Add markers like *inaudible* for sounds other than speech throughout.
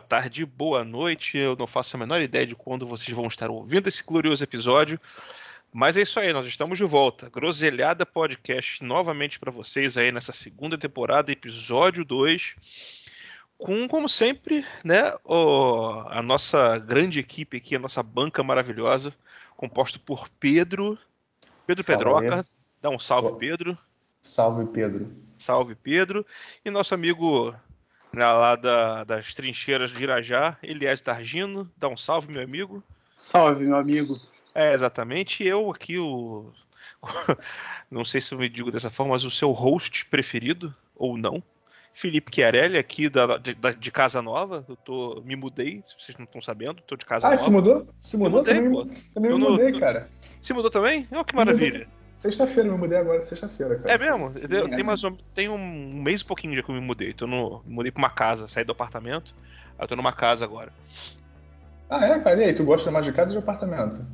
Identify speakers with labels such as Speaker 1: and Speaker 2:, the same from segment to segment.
Speaker 1: tarde, boa noite. Eu não faço a menor ideia de quando vocês vão estar ouvindo esse glorioso episódio. Mas é isso aí, nós estamos de volta. Groselhada Podcast novamente para vocês aí nessa segunda temporada, episódio 2. Com, como sempre, né, o, a nossa grande equipe aqui, a nossa banca maravilhosa, composta por Pedro, Pedro Pedroca. Dá um salve, Pedro.
Speaker 2: Salve, Pedro.
Speaker 1: Salve, Pedro. E nosso amigo lá da, das trincheiras de Irajá, Elias Targino. Dá um salve, meu amigo.
Speaker 3: Salve, meu amigo.
Speaker 1: É, exatamente. Eu aqui, o. *laughs* não sei se eu me digo dessa forma, mas o seu host preferido, ou não. Felipe Chiarelli, aqui da, de, de, Casa Nova. Eu tô, me mudei, se vocês não estão sabendo, tô de Casa
Speaker 2: ah,
Speaker 1: Nova.
Speaker 2: Ah, se mudou? Se mudou? Mudei, também, também me mudei, cara.
Speaker 1: Se mudou também? Oh, que maravilha.
Speaker 2: Sexta-feira, me mudei agora, sexta-feira, cara.
Speaker 1: É mesmo? Sim, tem, mais um, tem um mês e pouquinho já que eu me mudei. Tô no, mudei pra uma casa, saí do apartamento. Aí eu tô numa casa agora.
Speaker 2: Ah, é, cara? E aí, tu gosta mais de casa ou de apartamento?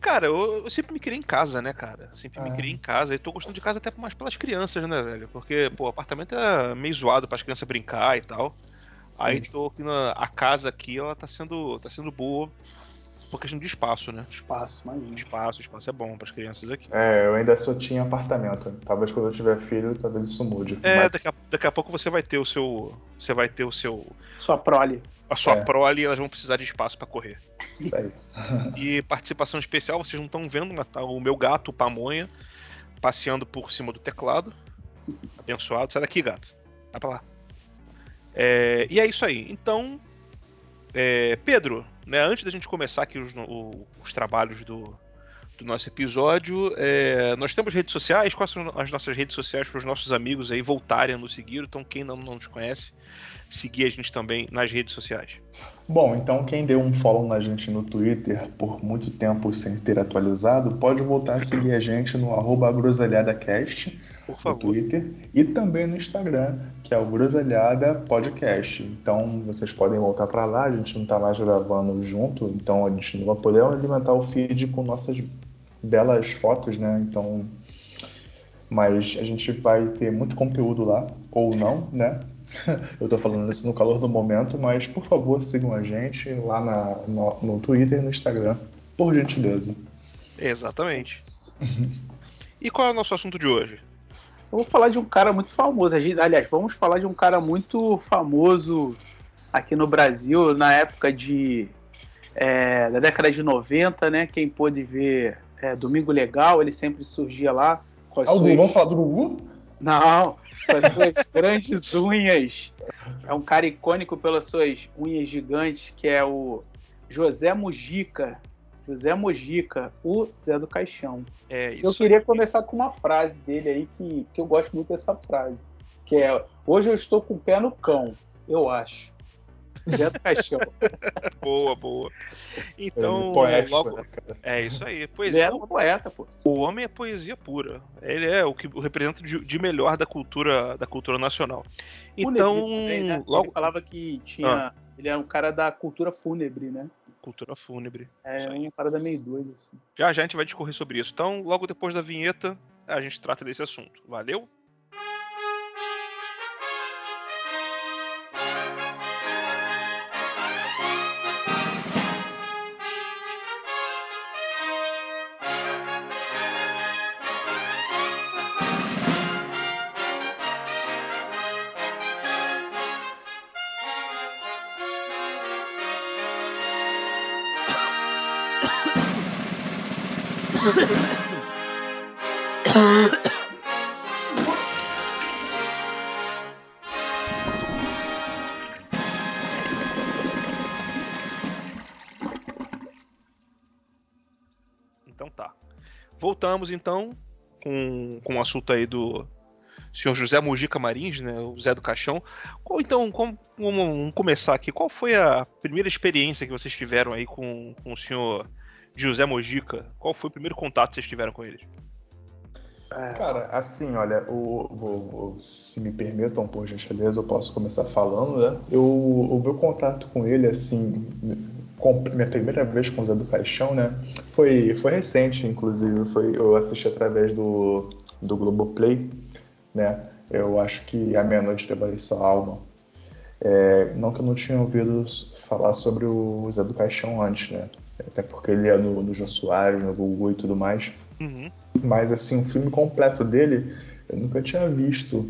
Speaker 1: Cara, eu, eu, sempre me criei em casa, né, cara? Sempre ah. me criei em casa. E tô gostando de casa até mais pelas crianças, né, velho? Porque, pô, apartamento é meio zoado para as crianças brincar e tal. Aí tô aqui na a casa aqui, ela tá sendo, tá sendo boa por questão de espaço, né?
Speaker 3: Espaço, imagina.
Speaker 1: Espaço, espaço é bom para as crianças aqui.
Speaker 2: É, eu ainda só tinha apartamento. Talvez quando eu tiver filho, talvez isso mude.
Speaker 1: É, mas... daqui, a, daqui a pouco você vai ter o seu. Você vai ter o seu.
Speaker 3: Sua prole.
Speaker 1: A sua é. prole elas vão precisar de espaço para correr.
Speaker 2: Isso aí. *laughs*
Speaker 1: e participação especial, vocês não estão vendo, mas tá o meu gato, o Pamonha, passeando por cima do teclado. Abençoado. Sai daqui, gato. Vai pra lá. É, e é isso aí. Então, é, Pedro, né, antes da gente começar aqui os, o, os trabalhos do, do nosso episódio, é, nós temos redes sociais. Quais são as nossas redes sociais para os nossos amigos aí voltarem a nos seguir? Então, quem não, não nos conhece, seguir a gente também nas redes sociais.
Speaker 2: Bom, então quem deu um follow na gente no Twitter por muito tempo sem ter atualizado, pode voltar a seguir a gente no arroba groselhadacast no Twitter e também no Instagram, que é o Groselhada Podcast. Então vocês podem voltar para lá, a gente não está mais gravando junto, então a gente não vai poder alimentar o feed com nossas belas fotos, né? Então, mas a gente vai ter muito conteúdo lá, ou não, né? *laughs* Eu tô falando isso no calor do momento, mas por favor sigam a gente lá na, no, no Twitter e no Instagram, por gentileza.
Speaker 1: Exatamente. *laughs* e qual é o nosso assunto de hoje?
Speaker 3: Eu vou falar de um cara muito famoso. Aliás, vamos falar de um cara muito famoso aqui no Brasil, na época de. É, da década de 90, né? Quem pôde ver é, Domingo Legal, ele sempre surgia lá.
Speaker 2: Com as ah, suas... Vamos falar do Gugu?
Speaker 3: Não, com as suas *laughs* grandes unhas. É um cara icônico pelas suas unhas gigantes, que é o José Mujica. José Mojica, o Zé do Caixão.
Speaker 1: É isso.
Speaker 3: Eu queria começar com uma frase dele aí que, que eu gosto muito dessa frase, que é hoje eu estou com o pé no cão, eu acho. Zé do Caixão. *laughs*
Speaker 1: boa, boa. Então, é, poético, logo... Né, é isso aí.
Speaker 3: Poesia. Ele é um poeta, pô.
Speaker 1: O homem é poesia pura. Ele é o que representa de, de melhor da cultura, da cultura nacional. Então, também,
Speaker 3: né? logo ele falava que tinha, ah. ele é um cara da cultura fúnebre, né?
Speaker 1: cultura fúnebre.
Speaker 3: É uma parada meio doida, assim.
Speaker 1: Já já a gente vai discorrer sobre isso. Então, logo depois da vinheta, a gente trata desse assunto. Valeu? Então tá. Voltamos então com, com o assunto aí do senhor José Mujica Marins, né, o Zé do Caixão. Qual, então, como, vamos começar aqui. Qual foi a primeira experiência que vocês tiveram aí com, com o senhor José Mojica, qual foi o primeiro contato que vocês tiveram com ele?
Speaker 2: É. Cara, assim, olha, o, o, o, se me permitam, por gentileza, eu posso começar falando, né? Eu, o meu contato com ele, assim, com, minha primeira vez com o Zé do Paixão, né? Foi, foi recente, inclusive. Foi, eu assisti através do, do Globoplay, né? Eu acho que A Meia-Noite Levarei Sua Alma. É, não que eu não tinha ouvido falar sobre o Zé do Caixão antes, né? Até porque ele é no, no Jô Soares, no Gugu e tudo mais.
Speaker 1: Uhum.
Speaker 2: Mas, assim, o filme completo dele eu nunca tinha visto.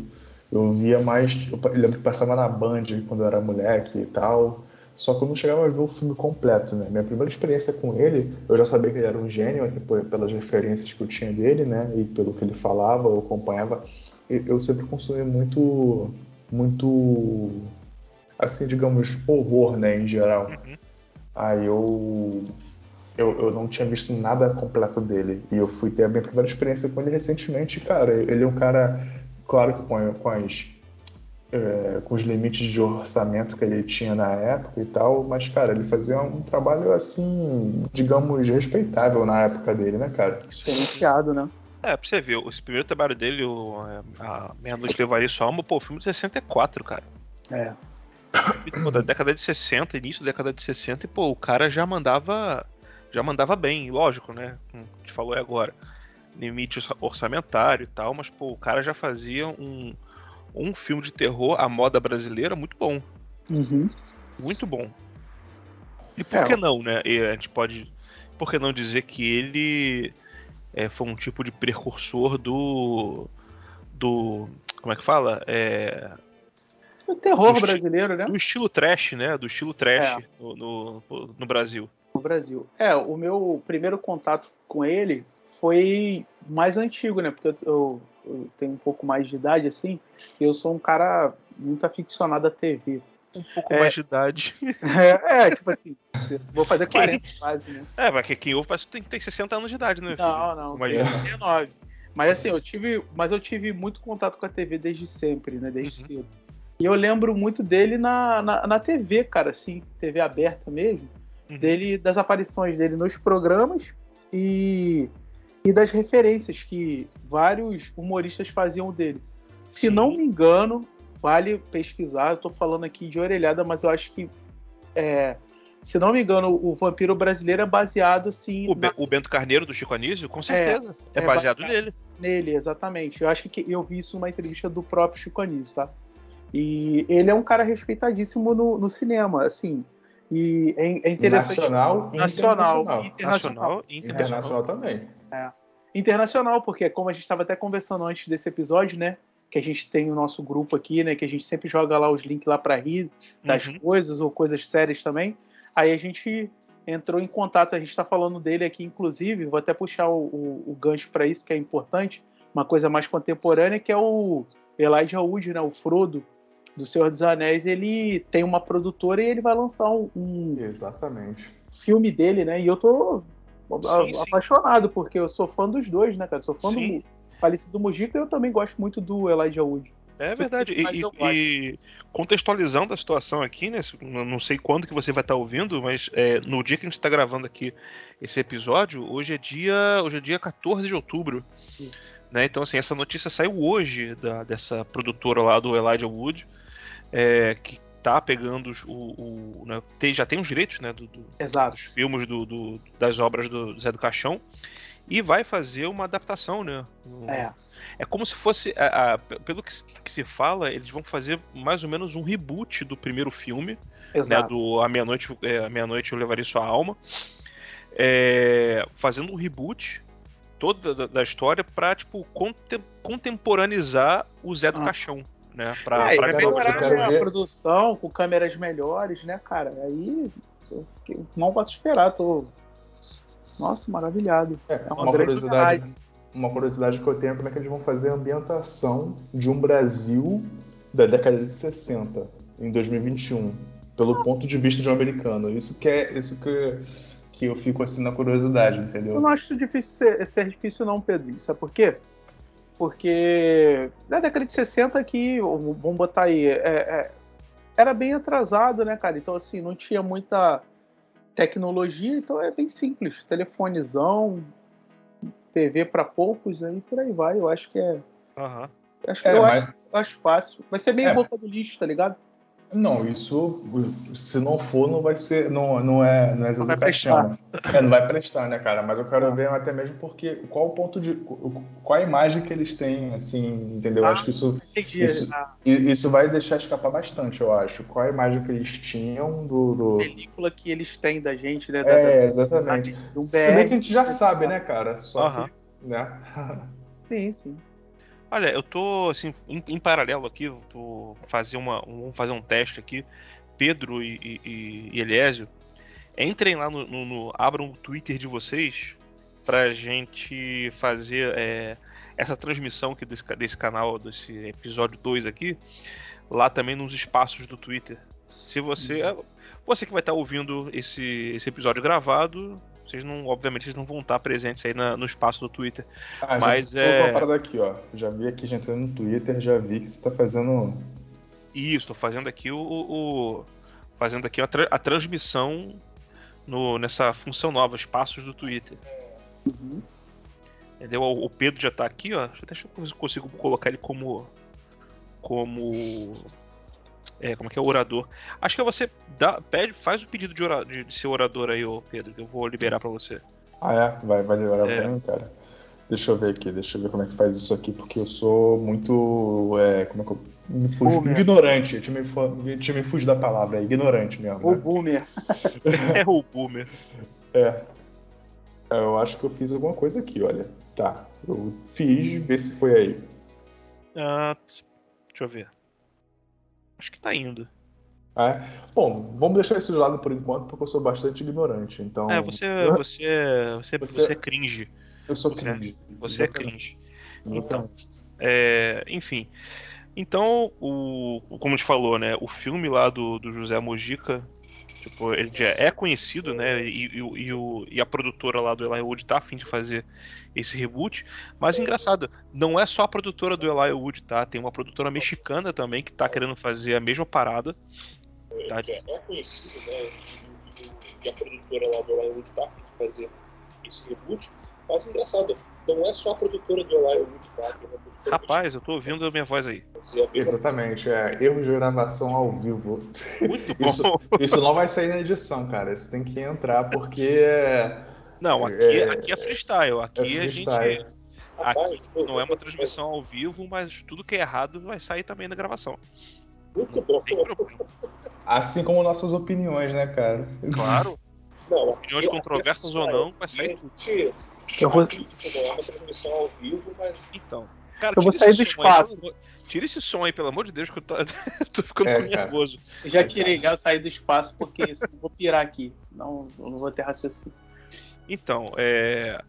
Speaker 2: Eu via mais. Eu lembro que passava na Band quando eu era moleque e tal. Só que eu não chegava a ver o filme completo, né? Minha primeira experiência com ele, eu já sabia que ele era um gênio, pelas referências que eu tinha dele, né? E pelo que ele falava, eu acompanhava. Eu sempre consumi muito. Muito. Assim, digamos, horror, né? Em geral.
Speaker 1: Uhum.
Speaker 2: Aí eu, eu. Eu não tinha visto nada completo dele. E eu fui ter a minha primeira experiência com ele recentemente. Cara, ele é um cara, claro que com, com as é, com os limites de orçamento que ele tinha na época e tal, mas, cara, ele fazia um trabalho, assim, digamos, respeitável na época dele, né, cara?
Speaker 3: Diferenciado, né?
Speaker 1: É, pra você ver, esse primeiro trabalho dele, o, a Meia-Noite Levaria Sua Alma, pô, filme de 64, cara.
Speaker 3: É. *coughs*
Speaker 1: Pô, da década de 60, início da década de 60, e, pô, o cara já mandava. Já mandava bem, lógico, né? Como a gente falou aí agora. Limite orçamentário e tal, mas, pô, o cara já fazia um um filme de terror à moda brasileira muito bom.
Speaker 3: Uhum.
Speaker 1: Muito bom. E por
Speaker 3: É,
Speaker 1: que não, né? E a gente pode. Por que não dizer que ele é, foi um tipo de precursor do. do. Como é que fala? É,
Speaker 3: O terror
Speaker 1: Do
Speaker 3: brasileiro, né?
Speaker 1: do estilo trash, né? Do estilo trash
Speaker 3: É.
Speaker 1: no, no, no Brasil.
Speaker 3: No Brasil. É, o meu primeiro contato com ele foi mais antigo, né? Porque eu, eu- tenho um pouco mais de idade, assim, e eu sou um cara muito aficionado à TV.
Speaker 1: Um pouco
Speaker 3: É.
Speaker 1: mais de idade. *laughs*
Speaker 3: É, é, tipo assim, vou fazer 40 quase, né?
Speaker 1: É, mas que quem ouve parece que tem, tem 60 anos de idade, né? filho?
Speaker 3: Não, não,
Speaker 1: Imagina.
Speaker 3: tenho 39. Mas assim, eu tive, mas eu tive muito contato com a TV desde sempre, né? Desde
Speaker 1: Uhum.
Speaker 3: cedo. E eu lembro muito dele na, na, na TV, cara, assim, TV aberta mesmo,
Speaker 1: Uhum.
Speaker 3: dele, das aparições dele nos programas e, e das referências que vários humoristas faziam dele. Se
Speaker 1: Sim.
Speaker 3: não me engano, vale pesquisar, eu tô falando aqui de orelhada, mas eu acho que é, se não me engano, o Vampiro Brasileiro é baseado sim
Speaker 1: O, Be- o Bento Carneiro do Chico Anísio, com certeza. É,
Speaker 3: é
Speaker 1: baseado
Speaker 3: baseado.
Speaker 1: nele.
Speaker 3: Nele, exatamente. Eu acho que eu vi isso numa entrevista do próprio Chico Anísio, tá? E ele é um cara respeitadíssimo no, no cinema, assim. E é, é interessante.
Speaker 2: Nacional e
Speaker 3: Nacional,
Speaker 2: internacional.
Speaker 3: internacional.
Speaker 1: Nacional e internacional.
Speaker 2: Internacional também.
Speaker 3: Internacional, porque como a gente estava até conversando antes desse episódio, né? Que a gente tem o nosso grupo aqui, né? Que a gente sempre joga lá os links lá para rir das
Speaker 1: Uhum.
Speaker 3: coisas ou coisas sérias também. Aí a gente entrou em contato, a gente está falando dele aqui, inclusive, vou até puxar o, o, o gancho para isso, que é importante, uma coisa mais contemporânea, que é o Elijah Wood, né? O Frodo do Senhor dos Anéis. Ele tem uma produtora e ele vai lançar um, um
Speaker 2: Exatamente.
Speaker 3: filme dele, né? E eu tô a-
Speaker 1: Sim, sim.
Speaker 3: apaixonado, porque eu sou fã dos dois, né, cara? Sou fã
Speaker 1: Sim.
Speaker 3: do falecido Mujica e eu também gosto muito do Elijah Wood.
Speaker 1: É verdade. E, e- e contextualizando a situação aqui, né? Não sei quando que você vai estar ouvindo, mas é, no dia que a gente está gravando aqui esse episódio, hoje é dia, hoje é dia 14 de outubro. Né? Então, assim, essa notícia saiu hoje da, dessa produtora lá do Elijah Wood, é, que tá pegando os- o. o- né, tem- já tem os direitos né, do- do, dos filmes do, do- das obras do Zé do Caixão e vai fazer uma adaptação, né? Um-
Speaker 3: É.
Speaker 1: É como se fosse, a- a- pelo que, se- que se fala, eles vão fazer mais ou menos um reboot do primeiro filme, né?
Speaker 3: Exato.
Speaker 1: Do A Meia Noite, é, a Meia Noite eu levaria sua alma, é, fazendo um reboot toda da, da história para tipo contem- contemporaneizar o Zé do
Speaker 3: Ah.
Speaker 1: Caixão, né? Para
Speaker 3: É,
Speaker 1: pra
Speaker 2: eu
Speaker 3: melhorar a
Speaker 2: ver-
Speaker 3: produção com câmeras melhores, né, cara? Aí eu fiquei- não posso esperar, tô. Nossa, maravilhado.
Speaker 2: É,
Speaker 3: uma
Speaker 2: uma,
Speaker 3: grande
Speaker 2: curiosidade, uma curiosidade que eu tenho é como é que eles vão fazer a ambientação de um Brasil da década de 60 em 2021, pelo ponto de vista de um americano. Isso que é isso que, que eu fico assim na curiosidade,
Speaker 3: Eu
Speaker 2: entendeu?
Speaker 3: não acho isso difícil ser, ser difícil, não, Pedro. Sabe por quê? Porque na década de 60 aqui, vamos botar aí, é- é- era bem atrasado, né, cara? Então, assim, não tinha muita tecnologia, então é bem simples. Telefonezão, TV para poucos, aí por aí vai. Eu acho que é.
Speaker 1: Aham.
Speaker 3: Acho,
Speaker 2: É,
Speaker 3: eu
Speaker 2: mas-
Speaker 3: acho, eu acho fácil. Vai ser meio
Speaker 2: É.
Speaker 3: boca do lixo, tá ligado?
Speaker 2: Não, isso se não for, não vai ser. Não, não é, não é
Speaker 3: Não vai
Speaker 2: educação. É, não vai prestar, né, cara? Mas eu quero ver até mesmo porque qual o ponto de. Qual a imagem que eles têm, assim, entendeu?
Speaker 3: Ah,
Speaker 2: acho que isso,
Speaker 3: Entendi.
Speaker 2: Isso-
Speaker 3: A
Speaker 2: i- isso vai deixar escapar bastante, eu acho. Qual a imagem que eles tinham do. do...
Speaker 3: película que eles têm da gente, né? da-
Speaker 2: É,
Speaker 3: da-
Speaker 2: exatamente.
Speaker 3: do
Speaker 2: Se bem
Speaker 3: BR,
Speaker 2: que a gente já
Speaker 3: né?
Speaker 2: sabe, né, cara? Só
Speaker 1: Aham.
Speaker 2: que. Né? *laughs*
Speaker 3: Sim, sim.
Speaker 1: Olha, eu tô assim, em, em paralelo aqui, vou fazer uma, um- vamos fazer um teste aqui. Pedro e, e, e- Eliésio, entrem lá no, no- no- abram o Twitter de vocês pra gente fazer é, essa transmissão aqui desse, desse canal, desse episódio 2 aqui, lá também nos espaços do Twitter. Se você, você que vai estar ouvindo esse, esse episódio gravado, vocês não, obviamente, vocês não vão estar presentes aí na- no espaço do Twitter.
Speaker 2: Ah,
Speaker 1: Mas
Speaker 2: já
Speaker 1: é-
Speaker 2: uma parada aqui, ó. Já vi aqui, já entrei no Twitter, já vi que você tá fazendo.
Speaker 1: Isso, tô fazendo aqui o, o- fazendo aqui a, tra- a transmissão no, nessa função nova, espaços do Twitter.
Speaker 3: Uhum.
Speaker 1: Entendeu? O, o Pedro já tá aqui, ó. Deixa eu ver se eu consigo colocar ele como como é, como é que é orador. Acho que você dá, pede, faz o pedido de, ora- de- de ser orador aí, ô Pedro, que eu vou liberar pra você.
Speaker 2: Ah, é? Vai, vai liberar
Speaker 1: É.
Speaker 2: bem, cara. Deixa eu ver aqui, deixa eu ver como é que faz isso aqui, porque eu sou muito. É, como é que eu. Me fujo,
Speaker 3: Boomer.
Speaker 2: ignorante, deixa eu me, fu- deixa eu me fugir da palavra, é ignorante mesmo.
Speaker 3: O
Speaker 2: Né?
Speaker 3: Boomer. *laughs*
Speaker 1: É o Boomer.
Speaker 2: É. É, Eu acho que eu fiz alguma coisa aqui, olha. Tá, eu fiz, vê se foi aí.
Speaker 1: Ah, deixa eu ver. Acho que tá indo.
Speaker 2: É? Bom, vamos deixar isso de lado por enquanto, porque eu sou bastante ignorante. Então,
Speaker 1: É, você, *laughs* você, você,
Speaker 2: Você-
Speaker 1: é cringe.
Speaker 2: eu sou
Speaker 1: você-
Speaker 2: cringe.
Speaker 1: Você é cringe.
Speaker 2: Exatamente.
Speaker 1: É, enfim. Então, o- como a gente falou, né? O filme lá do, do José Mojica, tipo, ele já é conhecido, né? E, e e o- e a produtora lá do Eli Wood tá a fim de fazer esse reboot. Mas engraçado, não é só a produtora do Eli Wood, tá? Tem uma produtora mexicana também que tá querendo fazer a mesma parada. Tá?
Speaker 4: é conhecido, né? E, a produtora lá do Eli Wood tá a fim de fazer esse reboot. Mas engraçado, não é só a produtora do Eli Wood, tá?
Speaker 1: Rapaz, eu tô ouvindo a minha voz aí.
Speaker 4: a
Speaker 2: Exatamente, é erro de gravação ao vivo.
Speaker 1: Muito *laughs* bom.
Speaker 2: Isso, isso não vai sair na edição, cara. Isso tem que entrar porque é,
Speaker 1: Não, aqui
Speaker 2: É-
Speaker 1: aqui é freestyle. Aqui
Speaker 2: é
Speaker 1: a
Speaker 2: freestyle.
Speaker 1: gente.
Speaker 4: Rapaz,
Speaker 1: Aqui
Speaker 4: pô,
Speaker 1: não é uma transmissão ao vivo, mas tudo que é errado vai sair também na gravação.
Speaker 4: Muito bom.
Speaker 1: Não tem problema.
Speaker 2: Assim como nossas opiniões, né, cara?
Speaker 1: Claro,
Speaker 4: Não,
Speaker 1: opiniões controversas ou não, vai sair tudo.
Speaker 3: Eu vou-
Speaker 4: tipo, é uma transmissão ao vivo, mas
Speaker 1: Então. Cara,
Speaker 3: Eu vou sair do
Speaker 1: aí,
Speaker 3: espaço.
Speaker 1: pelo amor- tira esse som aí, pelo amor de Deus, que eu tô, *laughs* tô ficando
Speaker 2: É,
Speaker 1: nervoso.
Speaker 3: Eu já tirei, já eu saí do espaço porque eu vou pirar aqui. Não, eu não vou ter raciocínio.
Speaker 1: Então, é.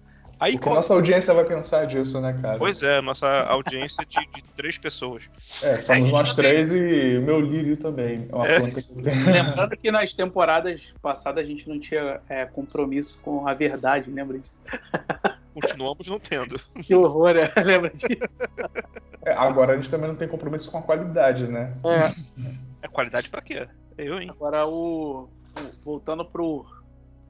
Speaker 1: Aí,
Speaker 2: O que a nossa audiência vai pensar disso, né, cara?
Speaker 1: Pois é, nossa audiência de, de três pessoas.
Speaker 2: É, somos
Speaker 3: gente
Speaker 2: nós três e o meu lírio também. É uma
Speaker 1: É.
Speaker 2: planta que.
Speaker 3: Lembrando que nas temporadas passadas a gente não tinha é, compromisso com a verdade, lembra disso? *laughs*
Speaker 1: Continuamos não tendo.
Speaker 3: Que horror, né? *laughs* lembra disso?
Speaker 2: É, agora a gente também não tem compromisso com a qualidade, né?
Speaker 3: É.
Speaker 1: É qualidade pra quê? Eu, hein?
Speaker 3: Agora o- Voltando pro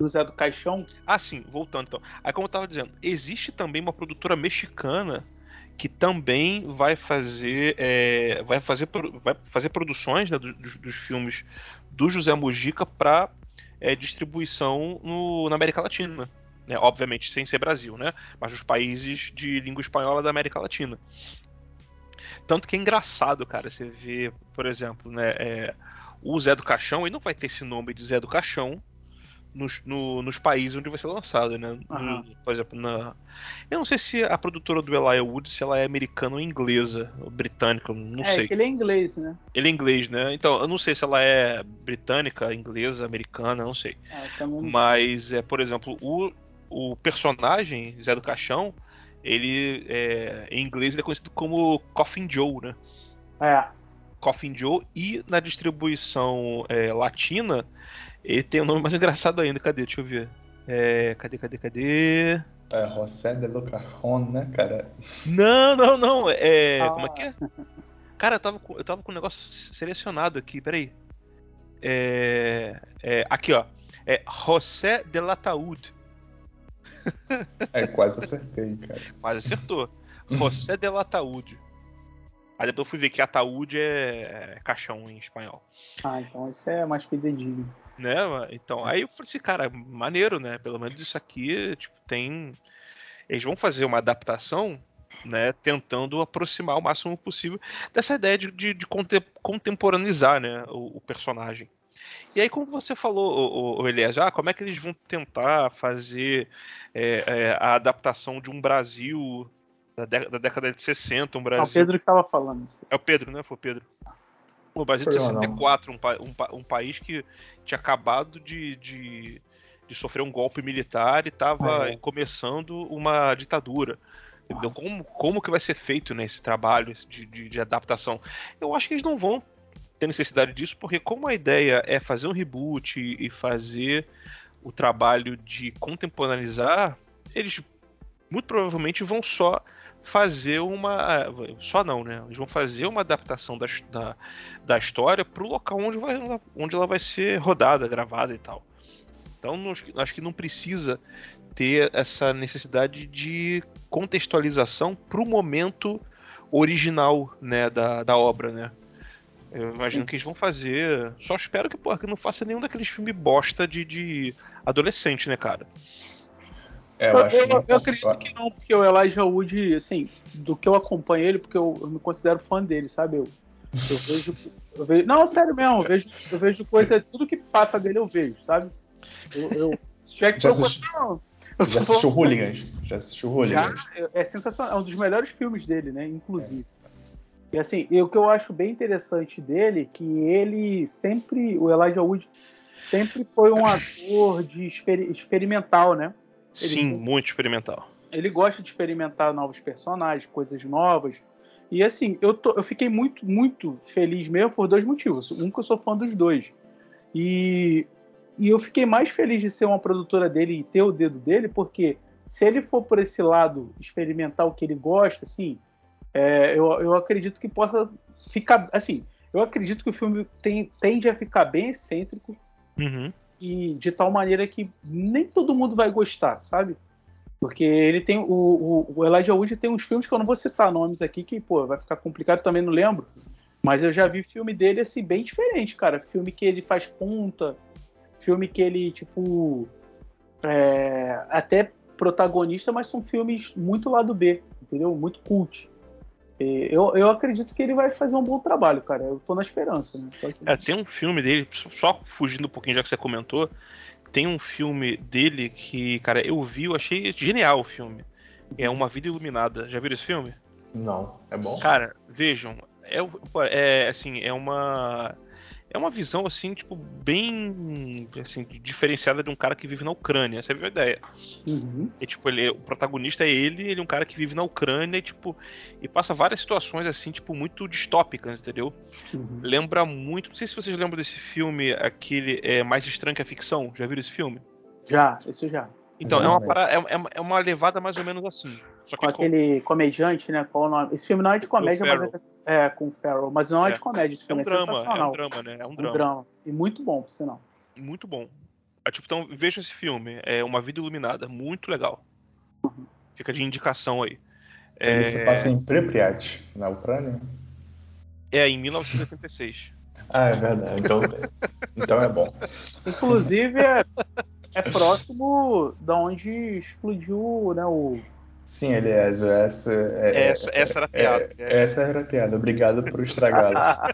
Speaker 3: José do Caixão,
Speaker 1: Ah, sim, voltando então. Aí, como eu tava dizendo, existe também uma produtora mexicana que também vai fazer é, vai fazer vai fazer produções né, do- dos, dos filmes do José Mujica para distribuição no- na América Latina. né? Obviamente sem ser Brasil, né? Mas nos países de língua espanhola da América Latina. Tanto que é engraçado, cara, você vê, por exemplo, né, é, o Zé do Caixão, ele não vai ter esse nome de Zé do Caixão nos, no- nos países onde vai ser lançado, né? No-
Speaker 3: Aham.
Speaker 1: por exemplo, na. Eu não sei se a produtora do Elijah Wood, se ela é americana ou inglesa, ou britânica, não
Speaker 3: é
Speaker 1: sei.
Speaker 3: ele é inglês, né?
Speaker 1: Ele é inglês, né? Então, eu não sei se ela é britânica, inglesa, americana, não sei.
Speaker 3: É,
Speaker 1: Mas, é, por exemplo, o, o personagem, Zé do Caixão, ele é, em inglês ele é conhecido como Coffin Joe, né?
Speaker 3: É,
Speaker 1: Coffin Joe e na distribuição é, latina ele tem um nome mais engraçado ainda. Cadê? Deixa eu ver. É, cadê, cadê, cadê?
Speaker 2: É, José de Locarron, né, cara?
Speaker 1: Não, não, não. É,
Speaker 3: Ah.
Speaker 1: Como é que é? Cara, eu tava, com, eu tava com um negócio selecionado aqui, peraí. É, é, aqui, ó. É José de Lataúd.
Speaker 2: É, quase acertei, cara.
Speaker 1: Quase acertou. José de Lataúd. Aí depois eu fui ver que ataúde é, é caixão em espanhol.
Speaker 3: Ah, então isso é mais fidedigno.
Speaker 1: Né? Então, aí eu falei assim, cara, maneiro, né? Pelo menos isso aqui, tipo, tem. Eles vão fazer uma adaptação, né? Tentando aproximar o máximo possível dessa ideia de, de, de contemporaneizar, né? O, o, personagem. E aí, como você falou, o, o Elias, ah, como é que eles vão tentar fazer é, é, a adaptação de um Brasil da, da, década de 60, um Brasil. É
Speaker 3: o Pedro que estava falando isso.
Speaker 1: É o Pedro, né? Foi o Pedro. O Brasil de 64, um, um, um, país que tinha acabado de, de, de sofrer um golpe militar e estava é. começando uma ditadura. Entendeu? Como, como que vai ser feito né, esse trabalho de, de, de adaptação? Eu acho que eles não vão ter necessidade disso, porque como a ideia é fazer um reboot e, e fazer o trabalho de contemporaneizar, eles muito provavelmente vão só fazer uma. Só não, né? Eles vão fazer uma adaptação da, da, da história para o local onde, vai, onde ela vai ser rodada, gravada e tal. Então acho que não precisa ter essa necessidade de contextualização para o momento original né, da, da obra, né? Eu imagino Sim. que eles vão fazer. Só espero que, porra, que não faça nenhum daqueles filmes bosta de, de adolescente, né, cara?
Speaker 3: É, eu, eu, eu, eu acredito que não, porque o Elijah Wood, assim, do que eu acompanho ele, porque eu, me considero fã dele, sabe? Eu, vejo, eu vejo. Não, sério mesmo, eu vejo, eu vejo coisa, tudo que passa dele eu vejo, sabe? Eu,
Speaker 2: se tiver que já assistiu, já assistiu Hooligans? Já assistiu Hooligans?
Speaker 3: Já, é sensacional, é um dos melhores filmes dele, né? Inclusive. É. E assim, e o que eu acho bem interessante dele, que ele sempre, o Elijah Wood sempre foi um ator de exper experimental, né?
Speaker 1: Ele, Sim, muito experimental.
Speaker 3: Ele gosta de experimentar novos personagens, coisas novas. E assim, eu, tô, eu fiquei muito, muito feliz mesmo por dois motivos. Um, que eu sou fã dos dois. E, e eu fiquei mais feliz de ser uma produtora dele e ter o dedo dele, porque se ele for por esse lado experimental que ele gosta, assim, é, eu, eu acredito que possa ficar. Assim, eu acredito que o filme tem, tende a ficar bem excêntrico.
Speaker 1: Uhum
Speaker 3: e de tal maneira que nem todo mundo vai gostar, sabe? Porque ele tem. O, o, o Elijah Wood tem uns filmes que eu não vou citar nomes aqui, que, pô, vai ficar complicado, também não lembro. Mas eu já vi filme dele, assim, bem diferente, cara. Filme que ele faz ponta, filme que ele, tipo. É, até protagonista, mas são filmes muito lado B, entendeu? Muito cult. Eu, eu acredito que ele vai fazer um bom trabalho, cara. Eu tô na esperança, né?
Speaker 1: É, tem um filme dele, só fugindo um pouquinho já que você comentou, tem um filme dele que, cara, eu vi, eu achei genial o filme. É Uma Vida Iluminada. Já viram esse filme?
Speaker 2: Não. É bom?
Speaker 1: Cara, vejam. É, é assim, é uma é uma visão assim, tipo, bem assim, diferenciada de um cara que vive na Ucrânia. Você viu a ideia?
Speaker 3: Uhum.
Speaker 1: E, tipo, ele, o protagonista é ele, ele é um cara que vive na Ucrânia e, tipo, e passa várias situações assim, tipo, muito distópicas, entendeu? Uhum. Lembra muito. Não sei se vocês lembram desse filme, aquele é, Mais Estranho que a Ficção. Já viram esse filme?
Speaker 3: Já, esse já.
Speaker 1: Então, é uma, é, é, é uma levada mais ou menos assim.
Speaker 3: Só com aquele com... comediante, né? Qual o nome? Esse filme não é de comédia, mas é, é, com o Farrell, mas não é, é de comédia. Esse filme é, um
Speaker 1: é drama, é um drama, né? É um drama. um drama.
Speaker 3: E muito bom, por sinal.
Speaker 1: Muito bom. É, tipo, então, veja esse filme. É Uma Vida Iluminada. Muito legal. Uhum. Fica de indicação aí.
Speaker 2: Ele se passa em Pripyat, na Ucrânia?
Speaker 1: É, em 1986.
Speaker 2: ah, é verdade. Então, então é bom.
Speaker 3: Inclusive, é, *laughs* é próximo da onde explodiu né, o
Speaker 2: Sim, aliás, essa,
Speaker 1: é, essa, é, essa era a piada.
Speaker 2: É, essa era a piada. Obrigado por estragá-la. *laughs*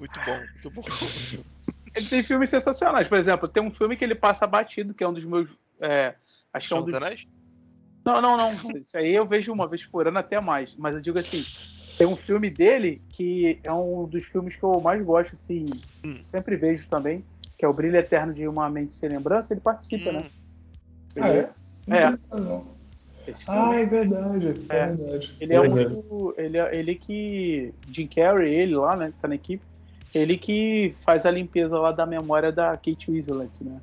Speaker 1: muito bom, muito bom.
Speaker 3: Ele tem filmes sensacionais. Por exemplo, tem um filme que ele passa batido, que é um dos meus. É, acho que é um dos. Não, não, não. Isso aí eu vejo uma vez por ano até mais. Mas eu digo assim, tem um filme dele que é um dos filmes que eu mais gosto, assim, hum. sempre vejo também, que é o Brilho Eterno de uma Mente Sem Lembrança. Ele participa, hum. né?
Speaker 2: Ah, é?
Speaker 3: É.
Speaker 2: ah, é verdade. É, é verdade.
Speaker 3: Ele é muito. Ele, é, ele que. Jim Carrey, ele lá, né? Que tá na equipe. Ele que faz a limpeza lá da memória da Kate Winslet, né?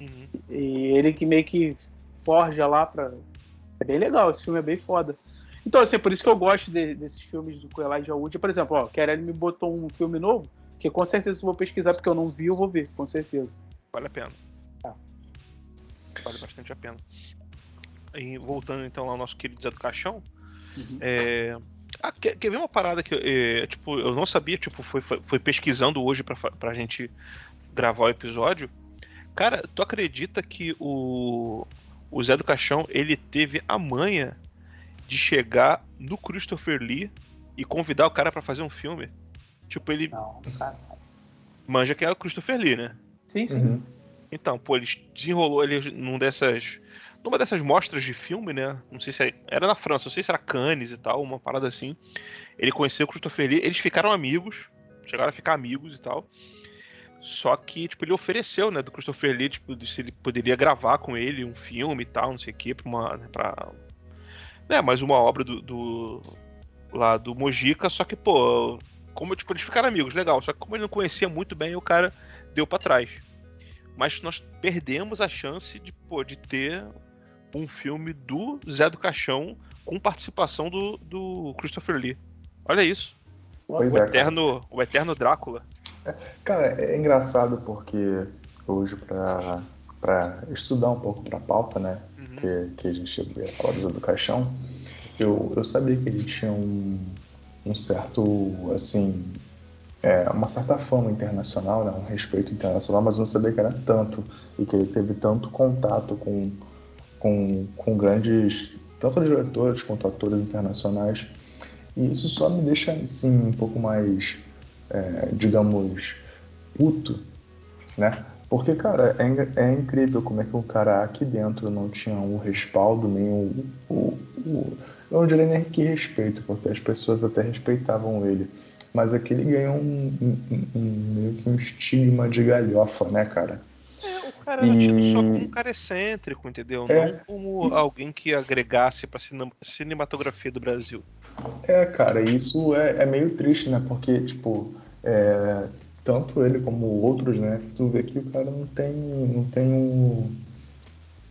Speaker 3: Uhum. E ele que meio que forja lá pra. É bem legal, esse filme é bem foda. Então, assim, é por isso que eu gosto de, desses filmes do Elijah Wood. Por exemplo, ó, Kerry me botou um filme novo, que com certeza eu vou pesquisar, porque eu não vi, eu vou ver, com certeza.
Speaker 1: Vale a pena.
Speaker 3: Tá.
Speaker 1: Vale bastante a pena. E voltando então ao nosso querido Zé do Caixão, Uhum. É... Ah, quer, quer ver uma parada que é, tipo, eu não sabia, tipo, foi, foi, foi pesquisando hoje pra, pra gente gravar o episódio. Cara, tu acredita que o, o Zé do Caixão ele teve a manha de chegar no Christopher Lee e convidar o cara para fazer um filme? Tipo, ele. Não, cara. Manja que é o Christopher Lee, né?
Speaker 3: Sim, sim. Uhum.
Speaker 1: Então, pô, ele desenrolou ele num dessas. Numa dessas mostras de filme, né? Não sei se era, era na França, não sei se era Cannes e tal, uma parada assim. Ele conheceu o Christopher Lee, eles ficaram amigos, chegaram a ficar amigos e tal. Só que, tipo, ele ofereceu, né, do Christopher Lee, tipo, se ele poderia gravar com ele um filme e tal, não sei o quê, pra uma. Né, pra, né, mais uma obra do, do. lá do Mojica, só que, pô, como, tipo, eles ficaram amigos, legal. Só que como ele não conhecia muito bem, o cara deu para trás. Mas nós perdemos a chance de, pô, de ter um filme do Zé do Caixão com participação do, do Christopher Lee. Olha isso. Pois o, é, eterno, o eterno Drácula.
Speaker 2: Cara, é engraçado porque hoje, pra, pra estudar um pouco pra pauta, né? Uhum. Que, que a gente ia falar do caixão, eu, eu sabia que ele tinha um, um certo, assim, é, uma certa fama internacional, né? um respeito internacional, mas não sabia que era tanto e que ele teve tanto contato com, com, com grandes, tanto diretores quanto atores internacionais. E isso só me deixa, assim, um pouco mais é, digamos, puto, né? Porque, cara, é, é, incrível como é que um cara aqui dentro não tinha um respaldo, nem o, o, o, não diria nem que respeito, porque as pessoas até respeitavam ele. Mas aqui ele ganhou um, um, um meio que um estigma de galhofa, né, cara?
Speaker 1: É, o cara era tido só como um cara excêntrico, entendeu? É... Não como alguém que agregasse pra cinematografia do Brasil.
Speaker 2: É, cara, isso é, é meio triste, né? Porque, tipo, é, tanto ele como outros, né? Tu vê que o cara não tem, não tem um.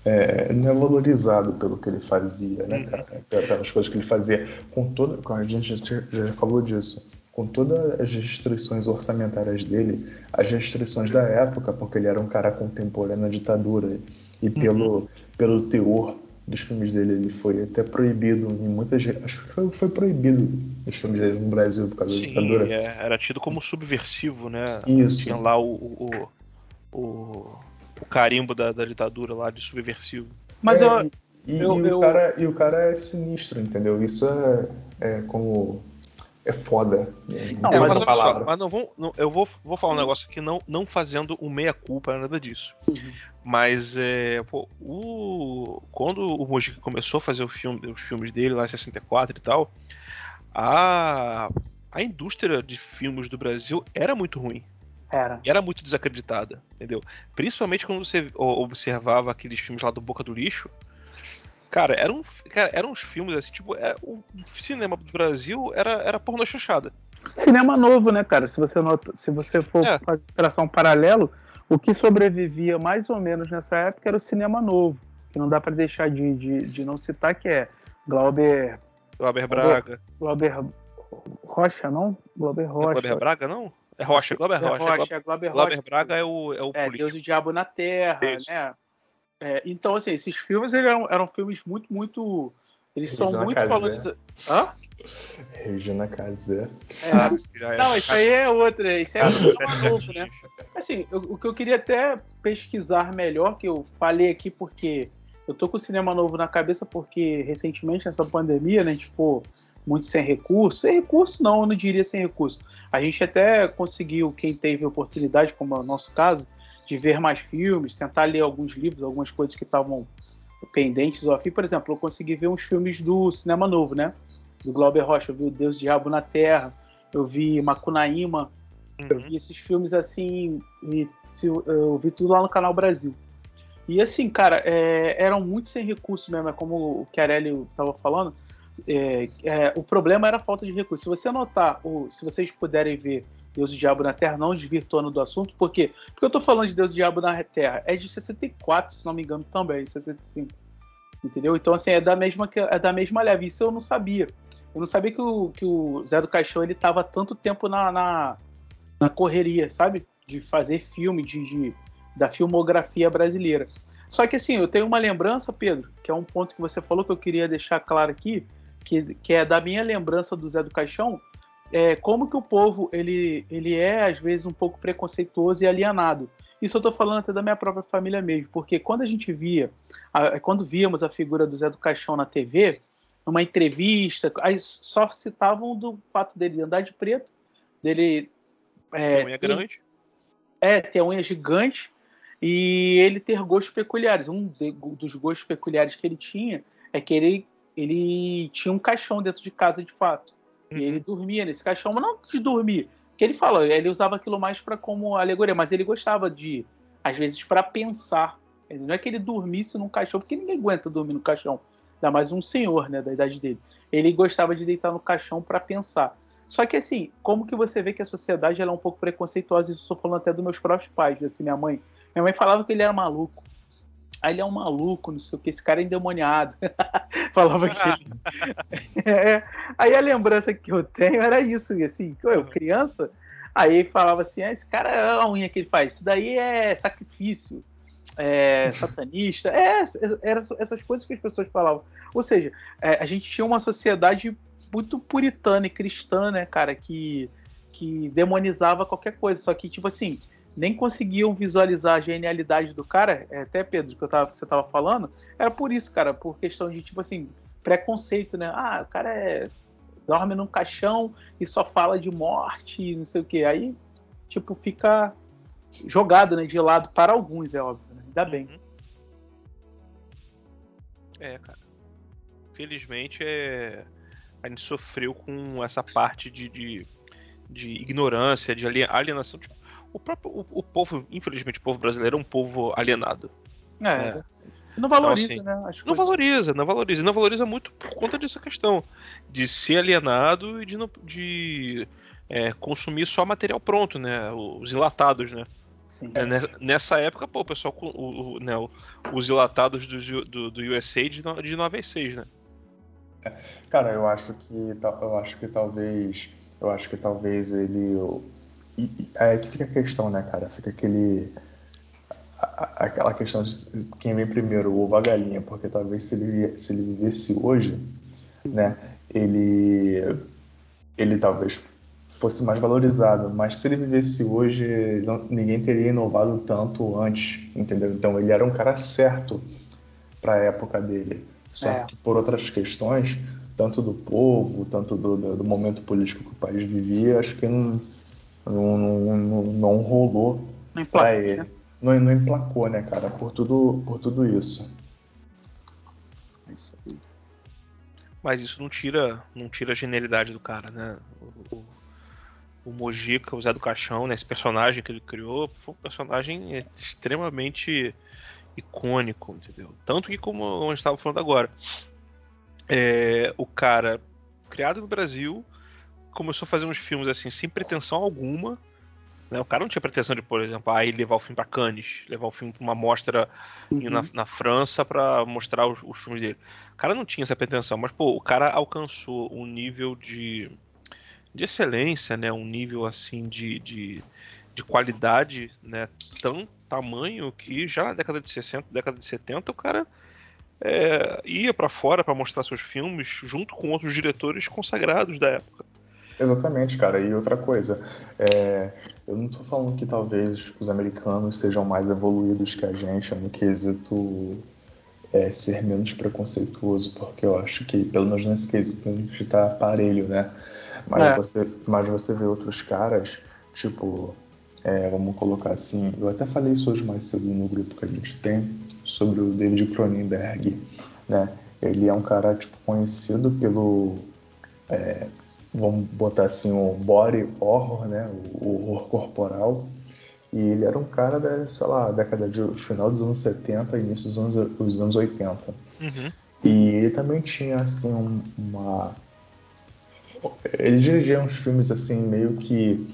Speaker 2: É, não é valorizado pelo que ele fazia, né, uhum. cara? Pelas coisas que ele fazia. Com toda. A gente já falou disso. Com todas as restrições orçamentárias dele, as restrições da época, porque ele era um cara contemporâneo à ditadura, e pelo, uhum. pelo teor dos filmes dele. Ele foi até proibido em muitas. Acho que foi, foi proibido os filmes dele no Brasil por causa Sim, da ditadura.
Speaker 1: É, era tido como subversivo, né?
Speaker 2: Isso.
Speaker 1: Tinha lá o, o, o, o carimbo da, da, ditadura lá de subversivo.
Speaker 2: Mas é, eu, e, eu, e, eu... O cara, e o cara é sinistro, entendeu? Isso é, é como é foda.
Speaker 1: Não, é, mas, só, mas não, vou, não, eu vou, vou falar um negócio aqui não, não fazendo o meia-culpa, nada disso. Uhum. Mas é, pô, o, quando o Mojica começou a fazer o filme, os filmes dele lá em 64 e tal, a, a indústria de filmes do Brasil era muito ruim.
Speaker 3: Era.
Speaker 1: E era muito desacreditada, entendeu? Principalmente quando você observava aqueles filmes lá do Boca do Lixo, Cara, eram, cara, eram uns filmes assim, tipo, é, o cinema do Brasil era, era pornô chanchada.
Speaker 3: Cinema novo, né, cara? Se você, nota, se você for é. fazer tração paralelo, o que sobrevivia mais ou menos nessa época era o cinema novo. Que não dá para deixar de, de, de, não citar, que é Glauber.
Speaker 1: Glauber Braga.
Speaker 3: Glauber Rocha, não? Glauber Rocha. É
Speaker 1: Glauber Braga, não? É Rocha, Glauber Rocha. É
Speaker 3: Rocha, Glauber,
Speaker 1: Glauber Braga é o, é o
Speaker 3: é,
Speaker 1: político.
Speaker 3: Deus e o Diabo na Terra, Isso. né? É, então, assim, esses filmes eram, eram filmes muito, muito. Eles Regina são muito valorizados. Hã?
Speaker 2: Regina Casé.
Speaker 3: É. Não, isso aí é outra. Isso é um novo, né? Assim, eu, o que eu queria até pesquisar melhor, que eu falei aqui porque eu tô com o cinema novo na cabeça, porque recentemente, nessa pandemia, né, a gente ficou muito sem recurso. Sem recurso, não, eu não diria sem recurso. A gente até conseguiu, quem teve oportunidade, como é o nosso caso, de ver mais filmes, tentar ler alguns livros, algumas coisas que estavam pendentes ou afim. Por exemplo, eu consegui ver uns filmes do Cinema Novo, né? Do Glauber Rocha. Eu vi o Deus Diabo na Terra, eu vi Macunaíma, uhum. eu vi esses filmes assim, e eu vi tudo lá no Canal Brasil. E assim, cara, é, eram muito sem recursos mesmo, é como o Chiarelli estava falando. É, é, o problema era a falta de recursos. Se você notar, ou se vocês puderem ver Deus e Diabo na Terra, não desvirtuando do assunto, por quê? Porque eu tô falando de Deus e Diabo na Terra, é de 64, se não me engano, também, 65. Entendeu? Então, assim, é da mesma, é da mesma leve. Isso eu não sabia. Eu não sabia que o, que o Zé do Caixão ele tava tanto tempo na, na, na correria, sabe? De fazer filme, de, de, da filmografia brasileira. Só que assim, eu tenho uma lembrança, Pedro, que é um ponto que você falou que eu queria deixar claro aqui, que, que é da minha lembrança do Zé do Caixão, é, como que o povo ele, ele é às vezes um pouco preconceituoso e alienado. Isso eu estou falando até da minha própria família mesmo, porque quando a gente via, a, quando víamos a figura do Zé do Caixão na TV, numa entrevista, aí só citavam do fato dele andar de preto, dele
Speaker 1: é, ter unha grande,
Speaker 3: é ter unha gigante e ele ter gostos peculiares. Um de, dos gostos peculiares que ele tinha é que ele ele tinha um caixão dentro de casa de fato. Uhum. E ele dormia nesse caixão, mas não de dormir, que ele fala, ele usava aquilo mais para como alegoria, mas ele gostava de, às vezes, para pensar. Não é que ele dormisse num caixão, porque ninguém aguenta dormir no caixão. Ainda mais um senhor, né, da idade dele. Ele gostava de deitar no caixão para pensar. Só que assim, como que você vê que a sociedade ela é um pouco preconceituosa? Isso eu estou falando até dos meus próprios pais, assim, minha mãe. Minha mãe falava que ele era maluco. Ah, ele é um maluco, não sei o que, esse cara é endemoniado. *laughs* falava que *laughs* é. Aí a lembrança que eu tenho era isso, assim, eu criança, aí falava assim, ah, esse cara é a unha que ele faz, isso daí é sacrifício, é satanista, é, era essas coisas que as pessoas falavam. Ou seja, é, a gente tinha uma sociedade muito puritana e cristã, né, cara, que, que demonizava qualquer coisa, só que, tipo assim, nem conseguiam visualizar a genialidade do cara, é, até Pedro, que, eu tava, que você tava falando, era por isso, cara, por questão de, tipo assim, preconceito, né? Ah, o cara é, dorme num caixão e só fala de morte, não sei o que. Aí, tipo, fica jogado, né, de lado para alguns, é óbvio, né? Ainda bem. Uhum.
Speaker 1: É, cara. Felizmente, é... a gente sofreu com essa parte de, de, de ignorância, de alienação. Tipo, o próprio o, o, povo, infelizmente, o povo brasileiro é um povo alienado.
Speaker 3: É. é. Não valoriza, então, assim,
Speaker 1: né? não coisas... valoriza, não valoriza. E não valoriza muito por conta dessa questão de ser alienado e de, de é, consumir só material pronto, né? Os enlatados, né? Sim. É, nessa época, pô, o pessoal, o, o, né, os enlatados do, do, do USA de, de 9 a 6, né?
Speaker 2: Cara, eu acho que eu acho que talvez eu acho que talvez ele e, aí que fica a questão, né, cara? Fica aquele. A, aquela questão de quem vem primeiro, o ovo a galinha, porque talvez se ele, se ele vivesse hoje, né, ele, ele talvez fosse mais valorizado, mas se ele vivesse hoje, não, ninguém teria inovado tanto antes, entendeu? Então ele era um cara certo para a época dele. Só é. que por outras questões, tanto do povo, tanto do, do, momento político que o país vivia, acho que não não, não, não, não rolou não pra ele. Né? Não, não emplacou, né, cara? Por tudo, por tudo isso.
Speaker 1: É isso aí. Mas isso não tira, não tira a genialidade do cara, né? O, o, o Mojica, o Zé do Caixão, né? Esse personagem que ele criou foi um personagem extremamente icônico, entendeu? Tanto que, como a gente estava falando agora, é, o cara criado no Brasil, começou a fazer uns filmes assim, sem pretensão alguma. Né? O cara não tinha pretensão de, por exemplo, aí ah, levar o filme para Cannes, levar o filme para uma mostra uhum. na, na, França para mostrar os, os, filmes dele. O cara não tinha essa pretensão, mas pô, o cara alcançou um nível de, de excelência, né? Um nível assim de, de, de qualidade, né? Tão tamanho que já na década de 60, década de 70, o cara é, ia para fora para mostrar seus filmes junto com outros diretores consagrados da época.
Speaker 2: Exatamente, cara. E outra coisa, é, eu não estou falando que talvez os americanos sejam mais evoluídos que a gente no quesito é, ser menos preconceituoso, porque eu acho que, pelo menos nesse quesito, a gente está aparelho, né? Mas, é. você, mas você vê outros caras, tipo, é, vamos colocar assim, eu até falei isso hoje mais cedo no grupo que a gente tem, sobre o David Cronenberg, né? Ele é um cara, tipo, conhecido pelo... É, vamos botar assim, o body horror, né? O horror corporal. E ele era um cara da, sei lá, década de final dos anos 70, início dos anos, dos anos 80. Uhum. E ele também tinha, assim, uma... Ele dirigia uns filmes, assim, meio que...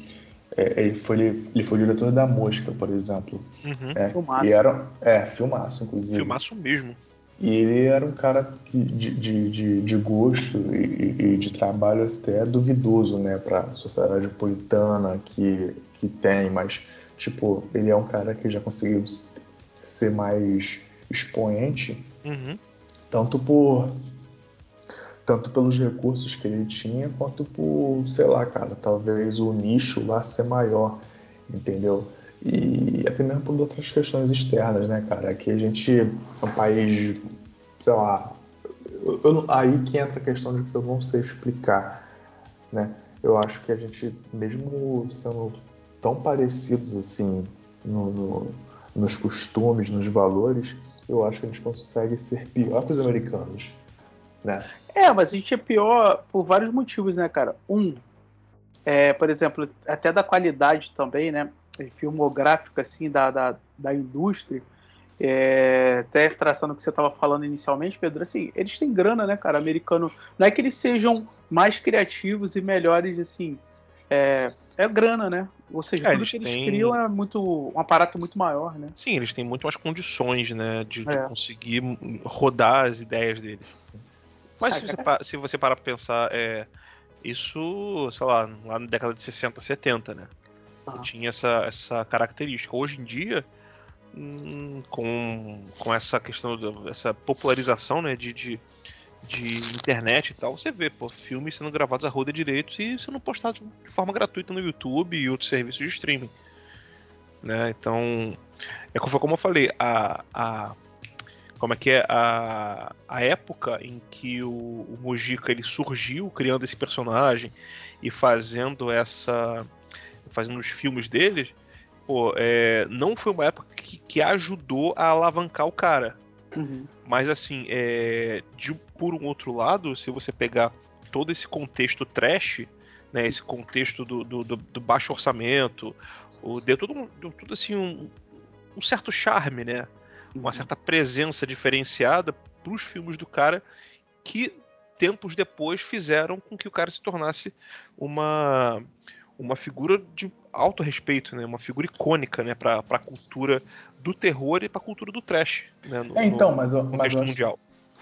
Speaker 2: É, ele, foi, ele foi diretor da Mosca, por exemplo.
Speaker 1: Uhum. É,
Speaker 2: filmaço. E era, é, filmaço, inclusive.
Speaker 1: Filmaço mesmo.
Speaker 2: E ele era um cara que, de, de, de, de gosto e, e, de trabalho até duvidoso, né, para a sociedade napolitana que, que tem, mas, tipo, ele é um cara que já conseguiu ser mais expoente,
Speaker 1: uhum.
Speaker 2: tanto por tanto pelos recursos que ele tinha, quanto por, sei lá, cara, talvez o nicho lá ser maior, entendeu? E até mesmo por outras questões externas, né, cara? Aqui a gente é um país, sei lá, eu, eu, aí que entra a questão de que eu não sei explicar, né? Eu acho que a gente, mesmo sendo tão parecidos assim no, no, nos costumes, nos valores, eu acho que a gente consegue ser pior que os americanos, né?
Speaker 3: É, mas a gente é pior por vários motivos, né, cara? Um, é, por exemplo, até da qualidade também, né? Filmográfica, assim, da, da, da indústria. É, até traçando o que você estava falando inicialmente, Pedro, assim, eles têm grana, né, cara? Americano. Não é que eles sejam mais criativos e melhores, assim. É, é grana, né? Ou seja, é, tudo eles que eles têm... criam é muito um aparato muito maior, né?
Speaker 1: Sim, eles têm muito mais condições, né, de, de é. conseguir rodar as ideias deles. Mas se, você, se você parar pra pensar, é, isso, sei lá, lá na década de 60, 70, né? Tinha essa, essa característica. Hoje em dia, hum, com, com essa questão, essa popularização, né, de, de, de, internet e tal, você vê, pô, filmes sendo gravados a roda direito e sendo postados de forma gratuita no YouTube e outros serviços de streaming. Né? Então, é como eu falei, a, a como é que é a, a época em que o, o Mujica ele surgiu criando esse personagem e fazendo essa fazendo os filmes dele pô, é, não foi uma época que, que ajudou a alavancar o cara. Uhum. mas assim é, de, por um outro lado se você pegar todo esse contexto trash né esse contexto do, do, do, do baixo orçamento o, deu tudo, deu tudo assim um, um certo charme né? Uma certa presença diferenciada para os filmes do cara que tempos depois fizeram com que o cara se tornasse uma uma figura de alto respeito, né? Uma figura icônica, né? Para a cultura do terror e para a cultura do trash, né?
Speaker 2: No, é, então, mas, no mas acho, mundial.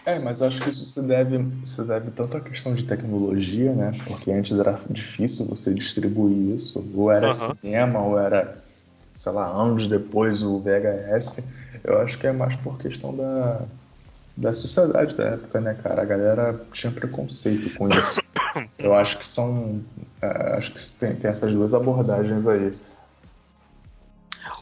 Speaker 2: É, mas eu acho que isso se deve, se deve tanto à questão de tecnologia, né? Porque antes era difícil você distribuir isso, ou era uhum. cinema, ou era sei lá, anos depois o VHS, eu acho que é mais por questão da, da sociedade da época, né, cara? A galera tinha preconceito com isso. Eu acho que são. É, acho que tem, tem essas duas abordagens aí.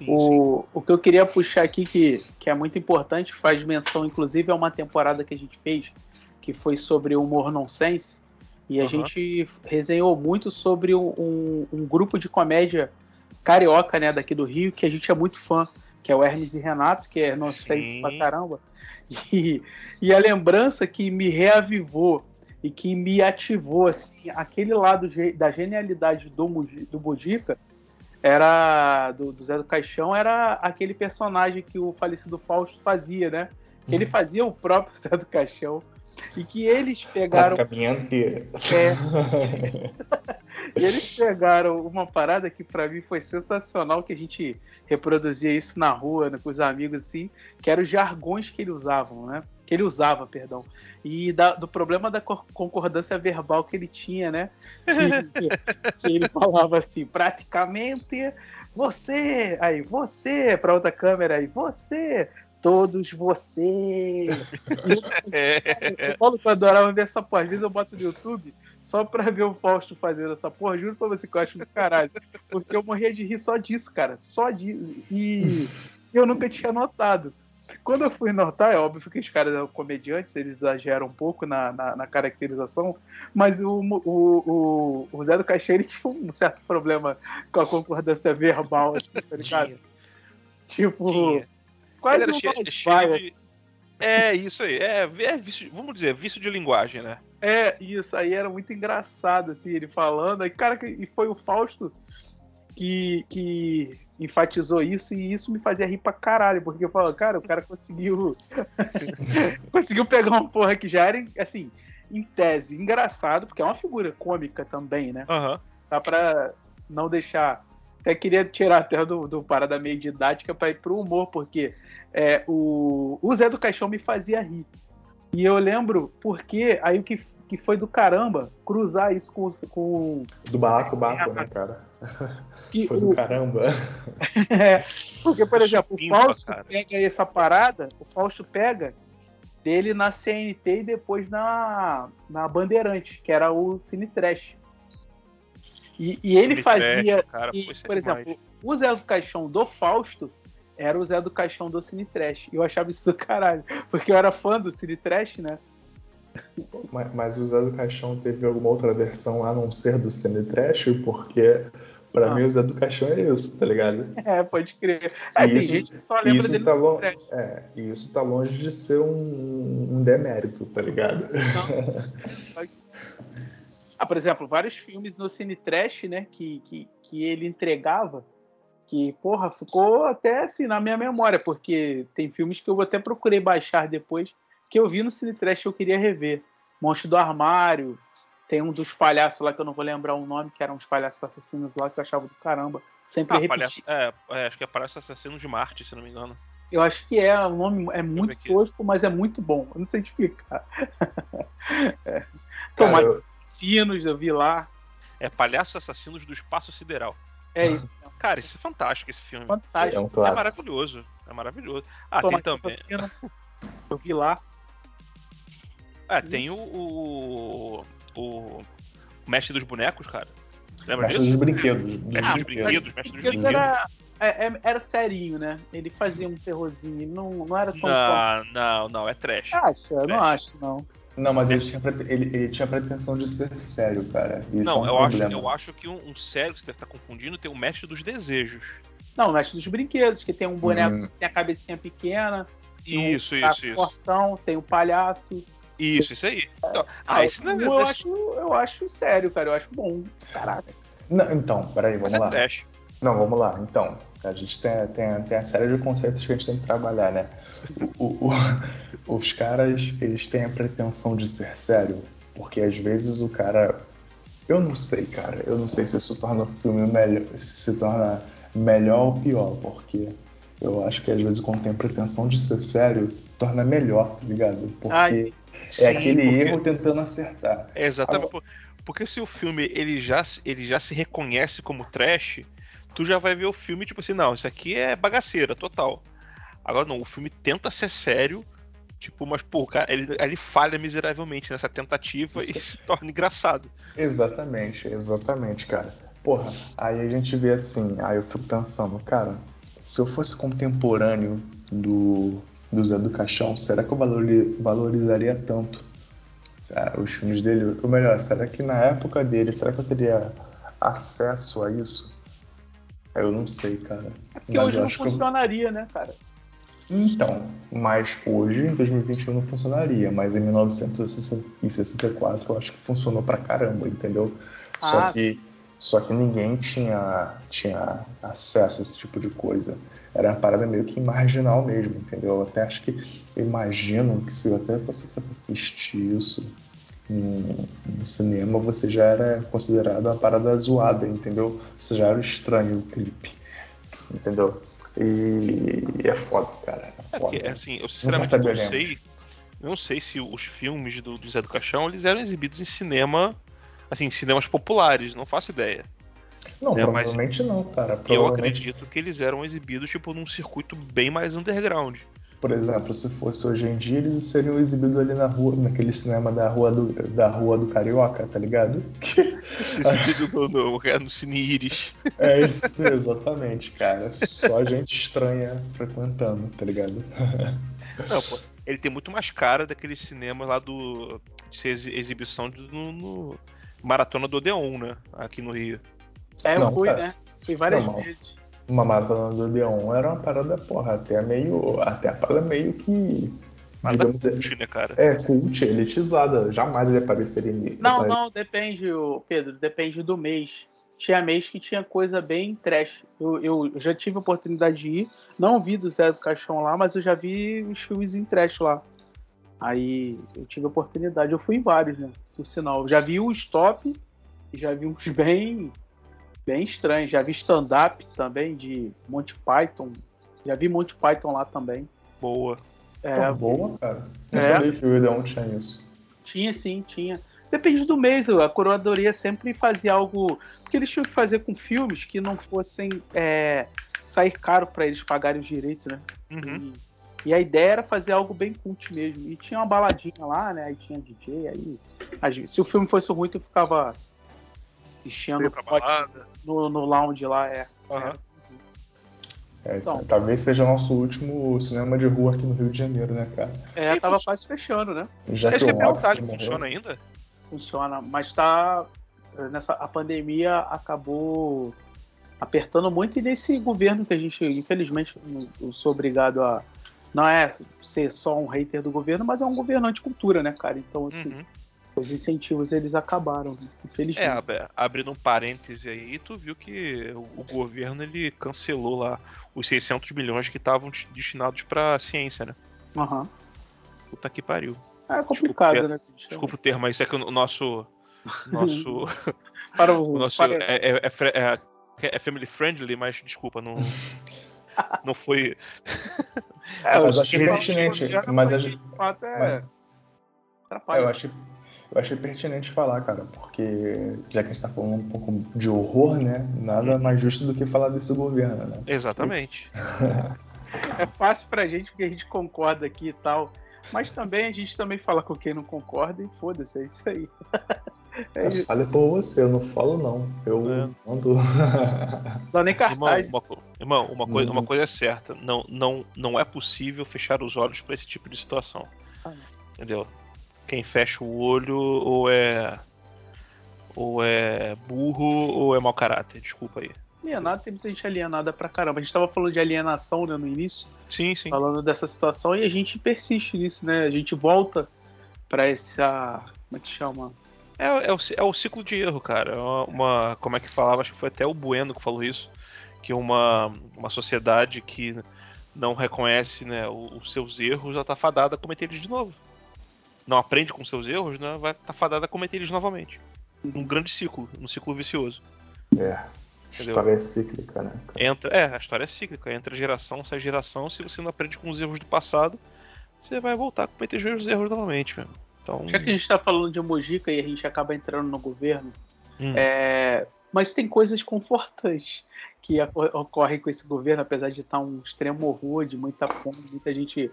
Speaker 3: O, o que eu queria puxar aqui, que, que é muito importante, faz menção, inclusive, a uma temporada que a gente fez, que foi sobre humor nonsense, e a uhum. gente resenhou muito sobre um, um grupo de comédia carioca, né, daqui do Rio, que a gente é muito fã, que é o Hermes e Renato, que é nosso sei pra caramba. *laughs* E, e a lembrança que me reavivou e que me ativou, assim, aquele lado da genialidade do, do Budica, era do, do, Zé do Caixão, era aquele personagem que o falecido Fausto fazia, né? Que ele uhum. fazia o próprio *laughs* Zé do Caixão. E que eles pegaram.
Speaker 2: Praticamente.
Speaker 3: É. E eles pegaram uma parada que para mim foi sensacional, que a gente reproduzia isso na rua, né, com os amigos, assim, que eram os jargões que ele usavam, né? Que ele usava, perdão. E da, do problema da concordância verbal que ele tinha, né? Que, que ele falava assim, praticamente você, aí você, para outra câmera, aí você, todos você. É. Eu, falo que eu adorava ver essa porra. Às vezes eu boto no YouTube só pra ver o Fausto fazendo essa porra, juro pra você que eu acho do caralho. Porque eu morria de rir só disso, cara. Só disso. E eu nunca tinha notado. Quando eu fui notar, é óbvio que os caras comediantes, eles exageram um pouco na, na, na caracterização, mas o, o, o, o Zé do Caixeiro tinha um certo problema com a concordância verbal, assim, tá ligado? Tipo, Tinha. quase
Speaker 1: ele um cheio, cheio de... É, isso aí. É, é vício, vamos dizer, vício de linguagem, né?
Speaker 3: É, isso aí era muito engraçado, assim, ele falando. Aí, cara, e foi o Fausto que, que enfatizou isso e isso me fazia rir pra caralho, porque eu falo, cara, o cara conseguiu. *laughs* conseguiu pegar uma porra que já era, assim, em tese, engraçado, porque é uma figura cômica também, né?
Speaker 1: Uhum.
Speaker 3: Dá pra não deixar. Até queria tirar até do, do parada meio didática pra ir pro humor, porque é, o, o Zé do Caixão me fazia rir. E eu lembro porque aí o que que foi do caramba cruzar isso com. com...
Speaker 2: Do barraco barco, né, cara? *laughs*
Speaker 3: Que
Speaker 2: foi do o... caramba. *laughs*
Speaker 3: é, porque, por exemplo, o Fausto pega essa parada, o Fausto pega dele na CNT e depois na, na Bandeirante, que era o Cine Trash. E, e ele
Speaker 1: Cine
Speaker 3: fazia.
Speaker 1: Trash, cara,
Speaker 3: e,
Speaker 1: é
Speaker 3: por
Speaker 1: demais.
Speaker 3: exemplo, o Zé do Caixão do Fausto era o Zé do Caixão do Cine Trash. E eu achava isso do caralho. Porque eu era fã do Cine Trash, né?
Speaker 2: Mas, mas o Zé do Caixão teve alguma outra versão a não ser do Cine Trash, porque pra
Speaker 3: Ah.
Speaker 2: mim o Zé do Caixão é isso, tá ligado? *laughs*
Speaker 3: É, pode crer. É, tem
Speaker 2: Isso-
Speaker 3: gente que só lembra dele
Speaker 2: tá
Speaker 3: do
Speaker 2: lo-
Speaker 3: Cine Trash.
Speaker 2: É, e isso tá longe de ser um, um demérito, tá ligado? *laughs*
Speaker 3: Ah, por exemplo, vários filmes no Cine Trash, né, que, que, que ele entregava, que, porra, ficou até assim na minha memória, porque tem filmes que eu até procurei baixar depois, que eu vi no Cine Trash e eu queria rever. Monstro do Armário, tem um dos palhaços lá que eu não vou lembrar o nome, que eram uns palhaços assassinos lá que eu achava do caramba. Sempre
Speaker 1: Ah,
Speaker 3: repeti.
Speaker 1: palhaço, é, é, acho que é Palhaço Assassinos de Marte, se não me engano.
Speaker 3: Eu acho que é, o nome é muito tosco, mas é muito bom. Eu não sei explicar. *laughs* é. Tomar
Speaker 2: eu-
Speaker 3: sinos, eu vi lá.
Speaker 1: É Palhaço Assassinos do Espaço Sideral.
Speaker 3: É isso.
Speaker 1: Cara, isso é fantástico, esse filme.
Speaker 3: Fantástico.
Speaker 2: é um
Speaker 1: É maravilhoso. É maravilhoso. Ah, tem
Speaker 3: aqui,
Speaker 1: também.
Speaker 3: Eu vi lá.
Speaker 1: Ah, tem o, o. o Mestre dos Bonecos, cara. Lembra
Speaker 2: Mestre
Speaker 1: disso?
Speaker 2: dos brinquedos. dos
Speaker 1: Mestre
Speaker 3: Ah,
Speaker 1: dos
Speaker 2: brinquedos.
Speaker 1: brinquedos, Mestre dos brinquedos.
Speaker 3: era, é- é- era serinho, né? Ele fazia um terrorzinho. Não, não era tão.
Speaker 1: Não, não, não, é trash.
Speaker 3: Acho, eu não
Speaker 1: É.
Speaker 3: acho, não.
Speaker 2: Não, mas ele tinha, ele, ele tinha pretensão de ser sério, cara. Isso
Speaker 1: não,
Speaker 2: é um
Speaker 1: eu, acho, eu acho que um, um sério que você deve estar confundindo tem o Mestre dos Desejos.
Speaker 3: Não, o mestre dos brinquedos, que tem um boneco
Speaker 2: Hum.
Speaker 3: que tem a cabecinha pequena,
Speaker 1: Isso,
Speaker 3: um
Speaker 1: isso, isso.
Speaker 3: portão, tem o palhaço.
Speaker 1: Isso, isso aí. Então, ah, esse não é
Speaker 3: eu, acho, eu acho sério, cara. Eu acho bom. Caraca.
Speaker 2: Não, então, peraí,
Speaker 1: mas
Speaker 2: vamos
Speaker 1: é
Speaker 2: lá.
Speaker 1: trash.
Speaker 2: Não, vamos lá. Então, a gente tem, tem, tem a série de conceitos que a gente tem que trabalhar, né? O- o- *laughs* os caras, eles têm a pretensão de ser sério, porque às vezes o cara. Eu não sei, cara. Eu não sei se isso torna o filme melhor, se se torna melhor ou pior, porque eu acho que às vezes quando tem a pretensão de ser sério, torna melhor, tá ligado? Porque
Speaker 3: Ai,
Speaker 2: é
Speaker 1: Sim,
Speaker 2: aquele
Speaker 1: porque-
Speaker 2: erro tentando acertar.
Speaker 1: É exatamente. por- Porque se o filme ele já, se- ele já se reconhece como trash, tu já vai ver o filme tipo assim, não, isso aqui é bagaceira, total. Agora não, o filme tenta ser sério, tipo, mas pô, cara, ele, ele falha miseravelmente nessa tentativa e se torna engraçado.
Speaker 2: Exatamente, exatamente, cara. Porra, aí a gente vê assim, aí eu fico pensando, cara, se eu fosse contemporâneo do, do Zé do Caixão, será que eu valori- valorizaria tanto ah, os filmes dele? Ou melhor, será que na época dele, será que eu teria acesso a isso? Eu não sei, cara.
Speaker 3: é porque
Speaker 2: Mas
Speaker 3: hoje não
Speaker 2: que eu-
Speaker 3: funcionaria, né, cara?
Speaker 2: Então, mas hoje, em 2021, não funcionaria, mas em 1964 eu acho que funcionou pra caramba, entendeu? Só
Speaker 3: Ah.
Speaker 2: que só que ninguém tinha, tinha acesso a esse tipo de coisa. Era uma parada meio que marginal mesmo, entendeu? Eu até acho que imagino que se até você fosse assistir isso no, no cinema, você já era considerado uma parada zoada, entendeu? Você já era estranho o clipe, entendeu? E é foda, cara. É
Speaker 1: É
Speaker 2: foda.
Speaker 1: porque, assim, eu sinceramente não
Speaker 2: saberemos.
Speaker 1: sei. Não sei se os filmes do, do Zé do Caixão eles eram exibidos em cinema, assim, cinemas populares, não faço ideia.
Speaker 2: Não,
Speaker 1: É, mas
Speaker 2: provavelmente não, cara.
Speaker 1: Eu
Speaker 2: Provavelmente,
Speaker 1: acredito que eles eram exibidos, tipo, num circuito bem mais underground.
Speaker 2: por exemplo, se fosse hoje em dia, eles seriam exibidos ali na rua, naquele cinema da rua do, da rua do Carioca, tá ligado? *laughs*
Speaker 1: Exibido no, no, no Cine Iris.
Speaker 2: É isso, exatamente, cara. Só gente estranha frequentando, tá ligado? *laughs*
Speaker 1: Não, pô, ele tem muito mais cara daquele cinema lá do. de exibição do- no, no Maratona do Odeon, né? Aqui no Rio.
Speaker 3: É, eu
Speaker 2: Não,
Speaker 3: fui,
Speaker 2: cara.
Speaker 3: né? Fui várias
Speaker 2: Não,
Speaker 3: vezes.
Speaker 2: Uma maratona do Odeon era uma parada, porra, até meio. Até a parada meio que.
Speaker 1: Mas
Speaker 2: digamos,
Speaker 1: da cult, né, cara?
Speaker 2: é cult, elitizada. Jamais ele apareceria em.
Speaker 3: Não, não, depende, Pedro, depende do mês. Tinha mês que tinha coisa bem trash. Eu, eu já tive a oportunidade de ir, não vi do Zé do Caixão lá, mas eu já vi os filmes em trash lá. Aí eu tive a oportunidade, eu fui em vários, né? Por sinal. Eu já vi o Stop já vi uns *laughs* bem, bem estranhos. Já vi stand-up também de Monty Python. Já vi Monty Python lá também.
Speaker 1: Boa.
Speaker 3: É,
Speaker 2: Pô, boa, cara. Não
Speaker 3: É.
Speaker 2: sabia que o Odeon tinha isso.
Speaker 3: Tinha sim, tinha. Depende do mês, a coroadoria sempre fazia algo. Porque eles tinham que fazer com filmes que não fossem é, sair caro para eles pagarem os direitos, né?
Speaker 1: Uhum.
Speaker 3: E E a ideia era fazer algo bem cult mesmo. E tinha uma baladinha lá, né? Aí tinha DJ, aí. se o filme fosse ruim, tu ficava enchendo o pote no, no lounge lá, é.
Speaker 1: Uhum.
Speaker 3: é.
Speaker 2: É, então, talvez seja o nosso último cinema de rua aqui no Rio de Janeiro, né, cara?
Speaker 3: É, tava quase fechando, né?
Speaker 2: Já
Speaker 1: Esse
Speaker 2: que o
Speaker 1: Oxy
Speaker 2: Oxy
Speaker 1: funciona
Speaker 2: morreu.
Speaker 1: ainda?
Speaker 3: Funciona, mas tá. Nessa, a pandemia acabou apertando muito e nesse governo que a gente, infelizmente, eu sou obrigado a. Não é ser só um hater do governo, mas é um governo anticultura, né, cara? Então, assim,
Speaker 1: Uhum.
Speaker 3: Os incentivos eles acabaram, né? infelizmente.
Speaker 1: É, ab- abrindo um parêntese aí, tu viu que o, o governo ele cancelou lá os 600 milhões que estavam des- destinados pra ciência, né?
Speaker 3: Aham.
Speaker 1: Puta que pariu.
Speaker 3: É complicado,
Speaker 1: Desculpa,
Speaker 3: né?
Speaker 1: Desculpa o termo, mas isso é que o nosso. *laughs* *laughs* *laughs* Nosso.
Speaker 3: Para o,
Speaker 1: o nosso
Speaker 3: para-
Speaker 1: é, é- é é- é family friendly, mas desculpa, não. Não foi.
Speaker 3: é,
Speaker 2: mas
Speaker 3: os
Speaker 2: achei
Speaker 3: que
Speaker 2: pertinente,
Speaker 3: funciona,
Speaker 2: mas
Speaker 3: mas
Speaker 2: a
Speaker 3: de fato é. Atrapalha.
Speaker 2: Eu achei, eu achei pertinente falar, cara, porque já que a gente tá falando um pouco de horror, né? Nada mais justo do que falar desse governo, né?
Speaker 1: Exatamente. *laughs*
Speaker 3: É fácil pra gente porque a gente concorda aqui e tal. Mas também a gente também fala com quem não concorda e foda-se, é isso aí. *laughs* É isso.
Speaker 2: Fale por você, eu não falo não. Eu
Speaker 1: É.
Speaker 2: mando.
Speaker 3: Não dá nem
Speaker 1: Irmão,
Speaker 3: cartaz.
Speaker 1: uma, co- irmão, uma, coisa,
Speaker 2: Uhum.
Speaker 1: uma coisa é certa, não, não, não é possível fechar os olhos pra esse tipo de situação.
Speaker 3: Ah.
Speaker 1: Entendeu? Quem fecha o olho ou é. ou é burro ou é mau caráter, desculpa aí.
Speaker 3: Alienado, tem muita gente alienada pra caramba. A gente tava falando de alienação né, no início,
Speaker 1: Sim, sim.
Speaker 3: falando dessa situação, e a gente persiste nisso, né? A gente volta pra essa. Como é que chama?
Speaker 1: É, é, o, é o ciclo de erro, cara. É uma, Como é que falava? Acho que foi até o Bueno que falou isso. Que uma, uma sociedade que não reconhece né, os seus erros já tá fadada a cometer eles de novo. Não aprende com seus erros, né? Vai estar tá fadada a cometer eles novamente. Um grande ciclo, um ciclo vicioso.
Speaker 2: É.
Speaker 1: Entendeu?
Speaker 2: História é cíclica, né? cara?
Speaker 1: Entra, é, a história é cíclica. Entra geração, sai geração. Se você não aprende com os erros do passado, você vai voltar a cometer os mesmos erros novamente, mesmo. Então,
Speaker 3: Já que a gente tá falando de Mojica e a gente acaba entrando no governo,
Speaker 1: hum,
Speaker 3: É, mas tem coisas confortantes que oco- ocorrem com esse governo, apesar de estar um extremo horror, de muita fome, muita gente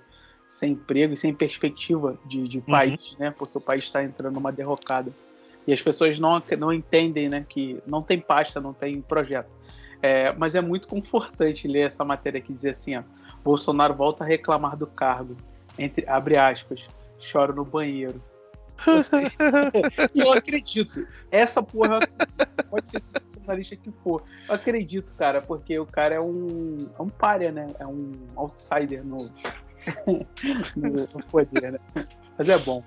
Speaker 3: sem emprego e sem perspectiva de, de país, né? Porque o país está entrando numa derrocada. E as pessoas não, não entendem, né? Que não tem pasta, não tem projeto. É, mas é muito confortante ler essa matéria que diz assim, ó, Bolsonaro volta a reclamar do cargo, entre, abre aspas, choro no banheiro. Assim, *laughs* e eu acredito. Essa porra pode ser sensacionalista que for. Eu acredito, cara, porque o cara é um, é um párea, né? É um outsider no, *laughs* poder, né? Mas é bom.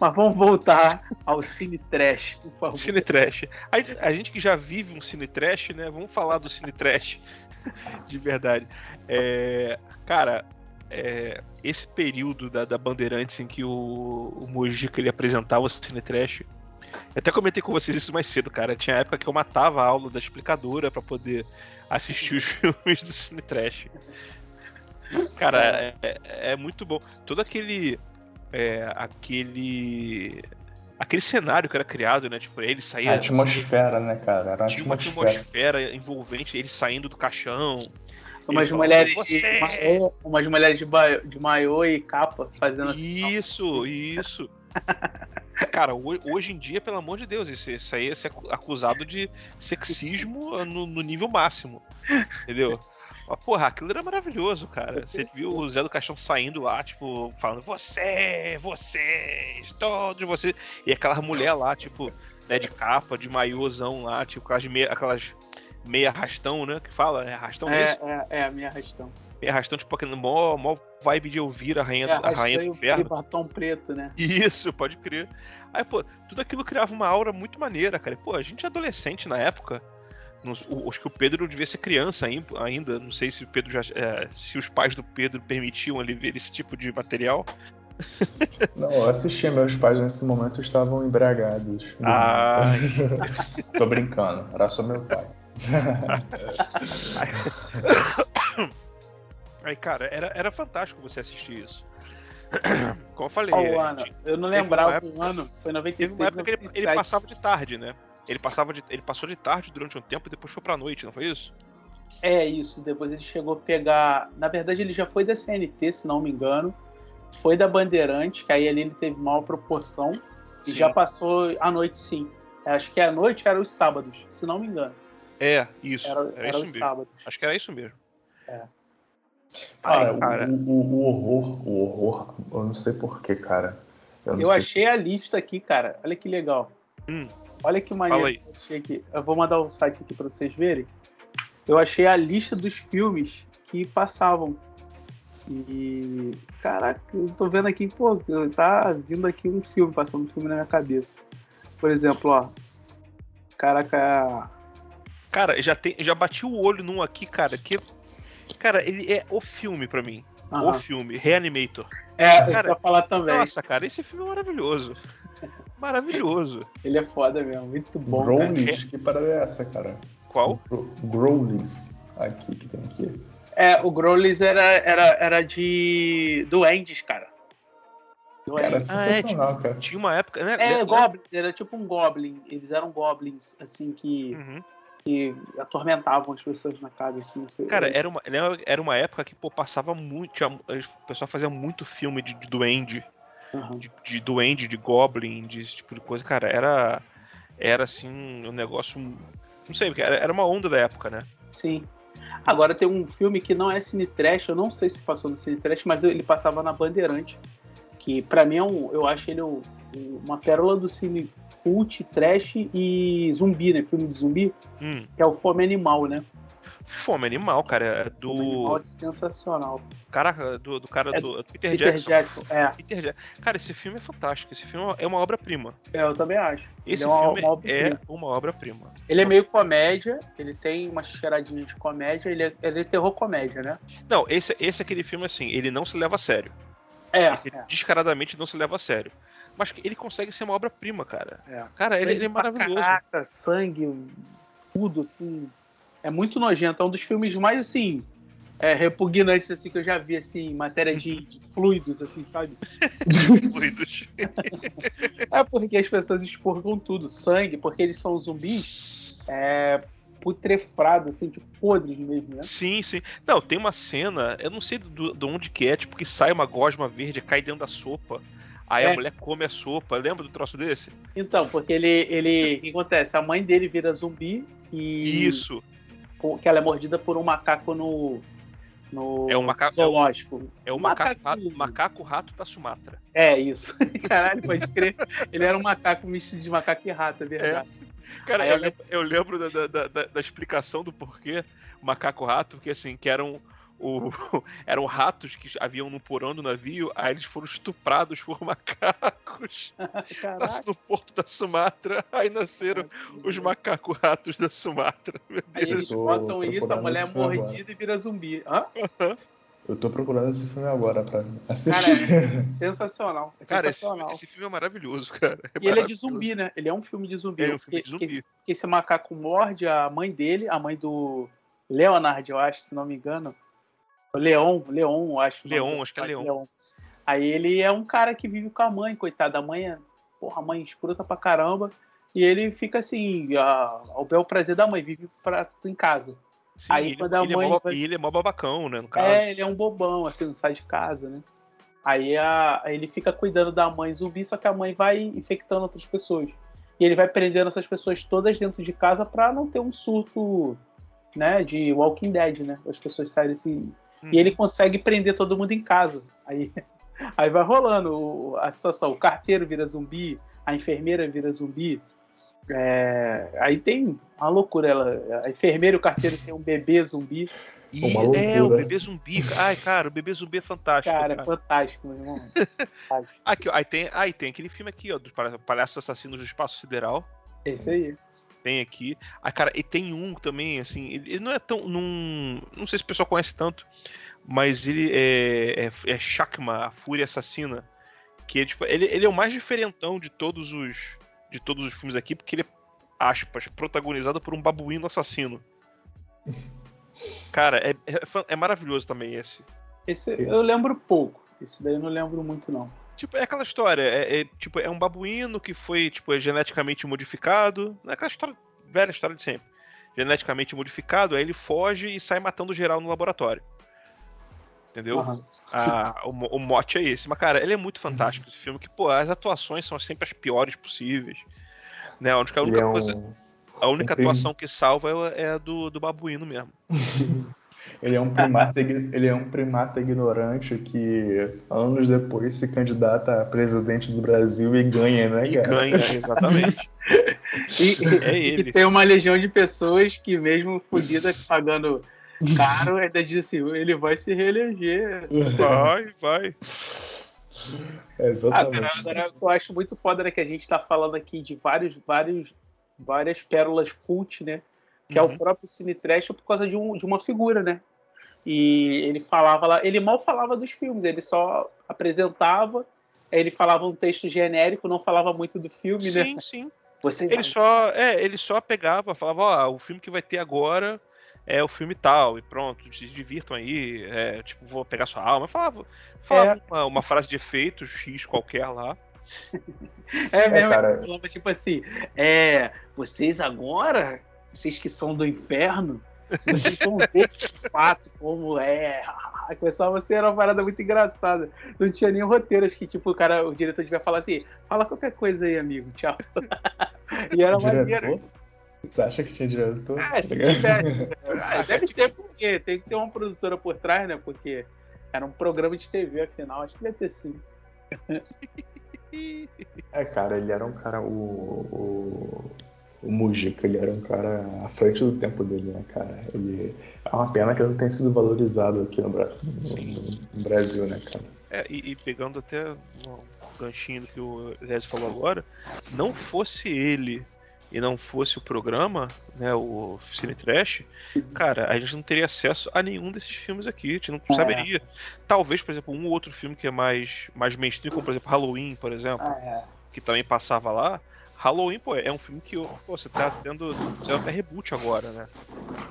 Speaker 3: Mas vamos voltar ao Cine Trash, por favor.
Speaker 1: Cine Trash. A, a gente que já vive um Cine Trash, né? Vamos falar do Cine Trash *laughs* de verdade. É, cara, é, esse período da, da Bandeirantes em que o, o Mojica ele apresentava o Cine Trash. Eu até comentei com vocês isso mais cedo, cara. Tinha época que eu matava a aula da explicadora pra poder assistir os *laughs* filmes do Cine Trash. Cara, é, é- é muito bom. Todo aquele. é, aquele. Aquele cenário que era criado, né? Tipo, ele saía.
Speaker 2: A atmosfera, né, cara? Era uma
Speaker 1: Tinha uma
Speaker 2: atmosfera.
Speaker 1: atmosfera envolvente, ele saindo do caixão.
Speaker 3: Umas mulheres, de maiô, umas mulheres de, de maiô e capa fazendo assim.
Speaker 1: Isso, isso. Cara, ho- hoje em dia, pelo amor de Deus, isso, isso aí é acusado de sexismo no, no nível máximo. Entendeu? Mas, porra, aquilo era maravilhoso, cara. Você viu o Zé do Caixão saindo lá, tipo, falando, você, vocês, todos vocês. E aquela mulher lá, tipo, né, de capa, de maiôzão lá, tipo, aquelas meia, aquelas meia arrastão, né? Que fala, é arrastão
Speaker 3: É,
Speaker 1: mesmo?
Speaker 3: é, é, a minha arrastão.
Speaker 1: Meia arrastão, tipo, aquele mó, mó vibe de ouvir a rainha,
Speaker 3: É,
Speaker 1: a rainha do inferno.
Speaker 3: batom preto, né?
Speaker 1: Isso, pode crer. Aí, pô, tudo aquilo criava uma aura muito maneira, cara. Pô, a gente é adolescente na época. Não- o- acho que o Pedro devia ser criança ain- ainda. Não sei se o Pedro já. é, se os pais do Pedro permitiam ele ver esse tipo de material. *laughs*
Speaker 2: Não, eu assisti, meus pais nesse momento estavam embriagados.
Speaker 1: Ah. *laughs*
Speaker 2: Tô brincando, era só meu pai. *laughs*
Speaker 1: Aí, cara, era, era fantástico você assistir isso. Como eu falei,
Speaker 3: Qual ano?
Speaker 1: gente-
Speaker 3: Eu não
Speaker 1: teve
Speaker 3: lembrava o ano. Foi
Speaker 1: teve
Speaker 3: 96,
Speaker 1: uma época que ele, ele
Speaker 3: 97.
Speaker 1: passava de tarde, né? Ele, passava de, ele passou de tarde durante um tempo e depois foi pra noite, não foi isso?
Speaker 3: É isso, depois ele chegou a pegar. Na verdade, ele já foi da CNT, se não me engano. Foi da Bandeirante, que aí ali ele teve maior proporção. E
Speaker 1: Sim.
Speaker 3: já passou à noite, sim. Acho que à noite era os sábados, se não me engano.
Speaker 1: É, isso.
Speaker 3: Era,
Speaker 1: Era,
Speaker 3: era
Speaker 1: isso
Speaker 3: os
Speaker 1: mesmo.
Speaker 3: sábados.
Speaker 1: Acho que era isso mesmo.
Speaker 2: Cara,
Speaker 1: Ai, cara.
Speaker 2: O, o- o horror, o horror, eu não sei porquê, cara. Eu,
Speaker 3: Eu achei a lista aqui, cara. Olha que legal.
Speaker 1: Hum.
Speaker 3: Olha que maneiro que eu achei aqui. Eu vou mandar o site aqui pra vocês verem. Eu achei a lista dos filmes que passavam. E. Caraca, eu tô vendo aqui, pô, tá vindo aqui um filme, passando um filme na minha cabeça. Por exemplo, ó. Caraca.
Speaker 1: Cara, já, tem, já bati o olho num aqui, cara, que. Cara, ele é o filme pra mim. O
Speaker 3: aham.
Speaker 1: filme, Reanimator.
Speaker 3: É, eu
Speaker 1: Cara,
Speaker 3: ia falar também.
Speaker 1: Nossa, cara, esse filme é maravilhoso. Maravilhoso.
Speaker 3: Ele é foda mesmo, muito bom. cara.
Speaker 2: Growlies, que parada é essa, cara?
Speaker 1: Qual?
Speaker 2: Gro- Growlies. Aqui, que tem aqui.
Speaker 3: É, o Growlers era, era, era de duendes, cara.
Speaker 2: Cara, é
Speaker 3: Duendes.
Speaker 1: Ah, é,
Speaker 2: sensacional, cara.
Speaker 1: Tinha uma época, né?
Speaker 3: É,
Speaker 1: né-
Speaker 3: goblins, era tipo um goblin. Eles eram goblins, assim, que,
Speaker 1: Uhum.
Speaker 3: que atormentavam as pessoas na casa, assim.
Speaker 1: Cara, era uma, né, era uma época que, pô, passava muito. tinha- o pessoal fazia muito filme de, de duende, De, de duende, de goblin, de esse tipo de coisa. Cara, era. Era assim, um negócio. Não sei, porque era, era uma onda da época, né?
Speaker 3: Sim. Agora tem um filme que não é Cine Trash, eu não sei se passou no Cine Trash, mas ele passava na Bandeirante. Que pra mim é um. Eu acho ele um- uma pérola do cine cult, trash e zumbi, né? Filme de zumbi,
Speaker 1: Hum.
Speaker 3: que é o Fome Animal, né?
Speaker 1: Fome Animal, cara, é
Speaker 3: Fome Animal
Speaker 1: do.
Speaker 3: é sensacional.
Speaker 1: Cara, do, do cara
Speaker 3: É
Speaker 1: do. Peter,
Speaker 3: Peter
Speaker 1: Jackson.
Speaker 3: Jackson, é.
Speaker 1: Peter Jackson. Cara, esse filme é fantástico. Esse filme é uma obra-prima.
Speaker 3: É, eu também acho.
Speaker 1: Esse
Speaker 3: ele é uma,
Speaker 1: filme
Speaker 3: uma
Speaker 1: é uma obra-prima.
Speaker 3: Ele é meio comédia, ele tem uma cheiradinha de comédia, ele é, ele é terror comédia, né?
Speaker 1: Não, esse, esse é aquele filme assim, ele não se leva a sério.
Speaker 3: É,
Speaker 1: Esse
Speaker 3: é,
Speaker 1: descaradamente não se leva a sério. Mas que ele consegue ser uma obra-prima, cara.
Speaker 3: é.
Speaker 1: Cara, ele, ele é maravilhoso.
Speaker 3: Caraca, sangue, tudo assim. É muito nojento. É um dos filmes mais assim. é, repugnantes assim que eu já vi assim, em matéria de, fluidos, assim, sabe? *laughs*
Speaker 1: Fluidos.
Speaker 3: É porque as pessoas expurgam tudo, sangue, porque eles são zumbis é, putrefrados, assim, tipo, podres mesmo, né?
Speaker 1: Sim, sim. Não, tem uma cena, eu não sei do, do onde que é, tipo, que sai uma gosma verde, cai dentro da sopa. Aí
Speaker 3: É.
Speaker 1: a mulher come a sopa. Lembra do troço desse?
Speaker 3: Então, porque ele, ele. O que acontece? A mãe dele vira zumbi e.
Speaker 1: Isso.
Speaker 3: Que ela é mordida por um macaco no. No
Speaker 1: É um maca-
Speaker 3: zoológico.
Speaker 1: É o macaco,
Speaker 3: Macaquinho.
Speaker 1: rato, macaco rato da Sumatra.
Speaker 3: É isso. *laughs* Caralho, pode crer. Ele era um macaco misto de macaco e rato, é verdade.
Speaker 1: Cara,
Speaker 3: Aí
Speaker 1: eu lembro, eu lembro da, da- da- da- explicação do porquê macaco rato, porque assim, que eram. O, *laughs* eram ratos que haviam no porão do navio, aí eles foram estuprados por *laughs* macacos
Speaker 3: Caralho.
Speaker 1: no porto da Sumatra, aí nasceram os macacos ratos da Sumatra. Meu
Speaker 3: Aí
Speaker 1: Deus.
Speaker 3: eles
Speaker 2: Tô
Speaker 3: botam isso, a mulher é
Speaker 2: esse
Speaker 3: mordida e vira zumbi. Hã?
Speaker 2: Eu tô procurando esse filme agora pra
Speaker 3: Cara,
Speaker 2: assistir.
Speaker 3: é *laughs* sensacional. É
Speaker 1: Cara, esse,
Speaker 3: sensacional.
Speaker 1: esse filme é maravilhoso, cara. É
Speaker 3: E ele é de
Speaker 1: maravilhoso.
Speaker 3: zumbi, né? Ele é um filme de zumbi.
Speaker 1: É um filme de zumbi.
Speaker 3: porque esse macaco morde a mãe dele, a mãe do Leonard, eu acho, se não me engano. Leon, Leon, acho.
Speaker 1: Leon, acho que é
Speaker 3: pai,
Speaker 1: Leon.
Speaker 3: Aí ele é um cara que vive com a mãe, coitada. A mãe é, porra, a mãe escrota pra caramba. E ele fica assim, a- ao bel prazer da mãe, vive pra, em casa.
Speaker 1: Sim,
Speaker 3: Aí
Speaker 1: ele,
Speaker 3: quando a
Speaker 1: ele
Speaker 3: mãe
Speaker 1: é mó,
Speaker 3: vai-
Speaker 1: e ele é mó babacão, né? No caso.
Speaker 3: É, ele é um bobão, assim, não sai de casa, né? Aí a- ele fica cuidando da mãe zumbi, só que a mãe vai infectando outras pessoas. E ele vai prendendo essas pessoas todas dentro de casa pra não ter um surto, né, de Walking Dead, né? As pessoas saírem assim.
Speaker 1: Hum.
Speaker 3: E ele consegue prender todo mundo em casa. Aí, *laughs* aí vai rolando a situação. O carteiro vira zumbi, a enfermeira vira zumbi. É, aí tem uma loucura. Ela, a enfermeira e o carteiro tem um bebê zumbi.
Speaker 1: E é, o bebê zumbi. Ai, cara, o bebê zumbi é fantástico.
Speaker 3: Cara, é
Speaker 1: cara.
Speaker 3: fantástico, meu irmão. *laughs*
Speaker 1: Aqui, ó, aí tem, aí tem aquele filme aqui, ó, dos palha- palhaços assassinos do espaço sideral.
Speaker 3: É isso aí.
Speaker 1: Tem aqui. Ah, cara, e tem um também, assim, ele, ele não é tão. Não, não sei se o pessoal conhece tanto, mas ele é, é, é Shakma, a Fúria Assassina. Que é, tipo, ele, ele é o mais diferentão de todos os. De todos os filmes aqui, porque ele é, aspas, protagonizado por um babuíno assassino. Cara, é, é, é maravilhoso também esse.
Speaker 3: Esse eu lembro pouco. Esse daí eu não lembro muito, não.
Speaker 1: Tipo, é aquela história, é, é, tipo, é um babuíno que foi, tipo, é geneticamente modificado. É aquela história, velha história de sempre. geneticamente modificado, aí ele foge e sai matando geral no laboratório. Entendeu?
Speaker 3: Aham.
Speaker 1: Ah, o, o mote é esse. Mas, cara, ele é muito fantástico esse filme, que, pô, as atuações são sempre as piores possíveis. Né? A única, a
Speaker 2: Ele
Speaker 1: única
Speaker 2: é
Speaker 1: coisa- a única atuação que salva é, é a do, do babuíno mesmo. *laughs*
Speaker 2: ele é um primata, ele é um primata ignorante que anos depois se candidata a presidente do Brasil e ganha, né,
Speaker 1: E
Speaker 2: cara?
Speaker 1: ganha, exatamente. *laughs*
Speaker 3: E,
Speaker 1: É
Speaker 3: e
Speaker 1: ele.
Speaker 3: tem uma legião de pessoas que, mesmo fodida, pagando caro, *laughs* ainda diz assim: ele vai se reeleger.
Speaker 1: Vai, vai.
Speaker 2: É,
Speaker 3: Ah,
Speaker 2: exatamente.
Speaker 3: cara, agora eu acho muito foda né, que a gente tá falando aqui de vários, vários, várias pérolas cult, né? Que é
Speaker 1: Uhum.
Speaker 3: o próprio Cine Trash por causa de, um, de uma figura, né? E ele falava lá, ele mal falava dos filmes, ele só apresentava, ele falava um texto genérico, não falava muito do filme, né?
Speaker 1: Sim, sim.
Speaker 3: Vocês
Speaker 1: Ele só, é, ele só pegava, falava, ó, o filme que vai ter agora é o filme tal, e pronto, se divirtam aí, é, tipo, vou pegar sua alma. Falava, falava uma, uma frase de efeito X qualquer lá.
Speaker 3: É mesmo,
Speaker 2: cara.
Speaker 3: ele falava tipo assim, é, vocês agora, vocês que são do inferno, vocês vão ver de *laughs* fato como é. Começava a ser uma parada muito engraçada. Não tinha nem roteiro, acho que tipo, o cara, o diretor devia falar assim, fala qualquer coisa aí, amigo, tchau. *laughs* e era maneiro.
Speaker 2: Você acha que tinha diretor?
Speaker 3: Ah, se tiver. *laughs* Ah, Deve ter porque tem que ter uma produtora por trás, né? Porque era um programa de TV, afinal, acho que deve ter sim.
Speaker 2: É, cara, ele era um cara. O, o, o Mujica, ele era um cara à frente do tempo dele, né, cara? Ele. É uma pena que ele não tenha sido valorizado aqui no, Bra- no- no Brasil, né, cara?
Speaker 1: É, e, e pegando até um ganchinho do que o Léo falou agora, não fosse ele e não fosse o programa, né, o Cine Trash, cara, a gente não teria acesso a nenhum desses filmes aqui, a gente não
Speaker 3: É.
Speaker 1: saberia. Talvez, por exemplo, um ou outro filme que é mais, mais mainstream, como por exemplo Halloween, por exemplo,
Speaker 3: Ah, é.
Speaker 1: que também passava lá. Halloween, pô, é um filme que pô, você tá tendo, tendo até reboot agora, né?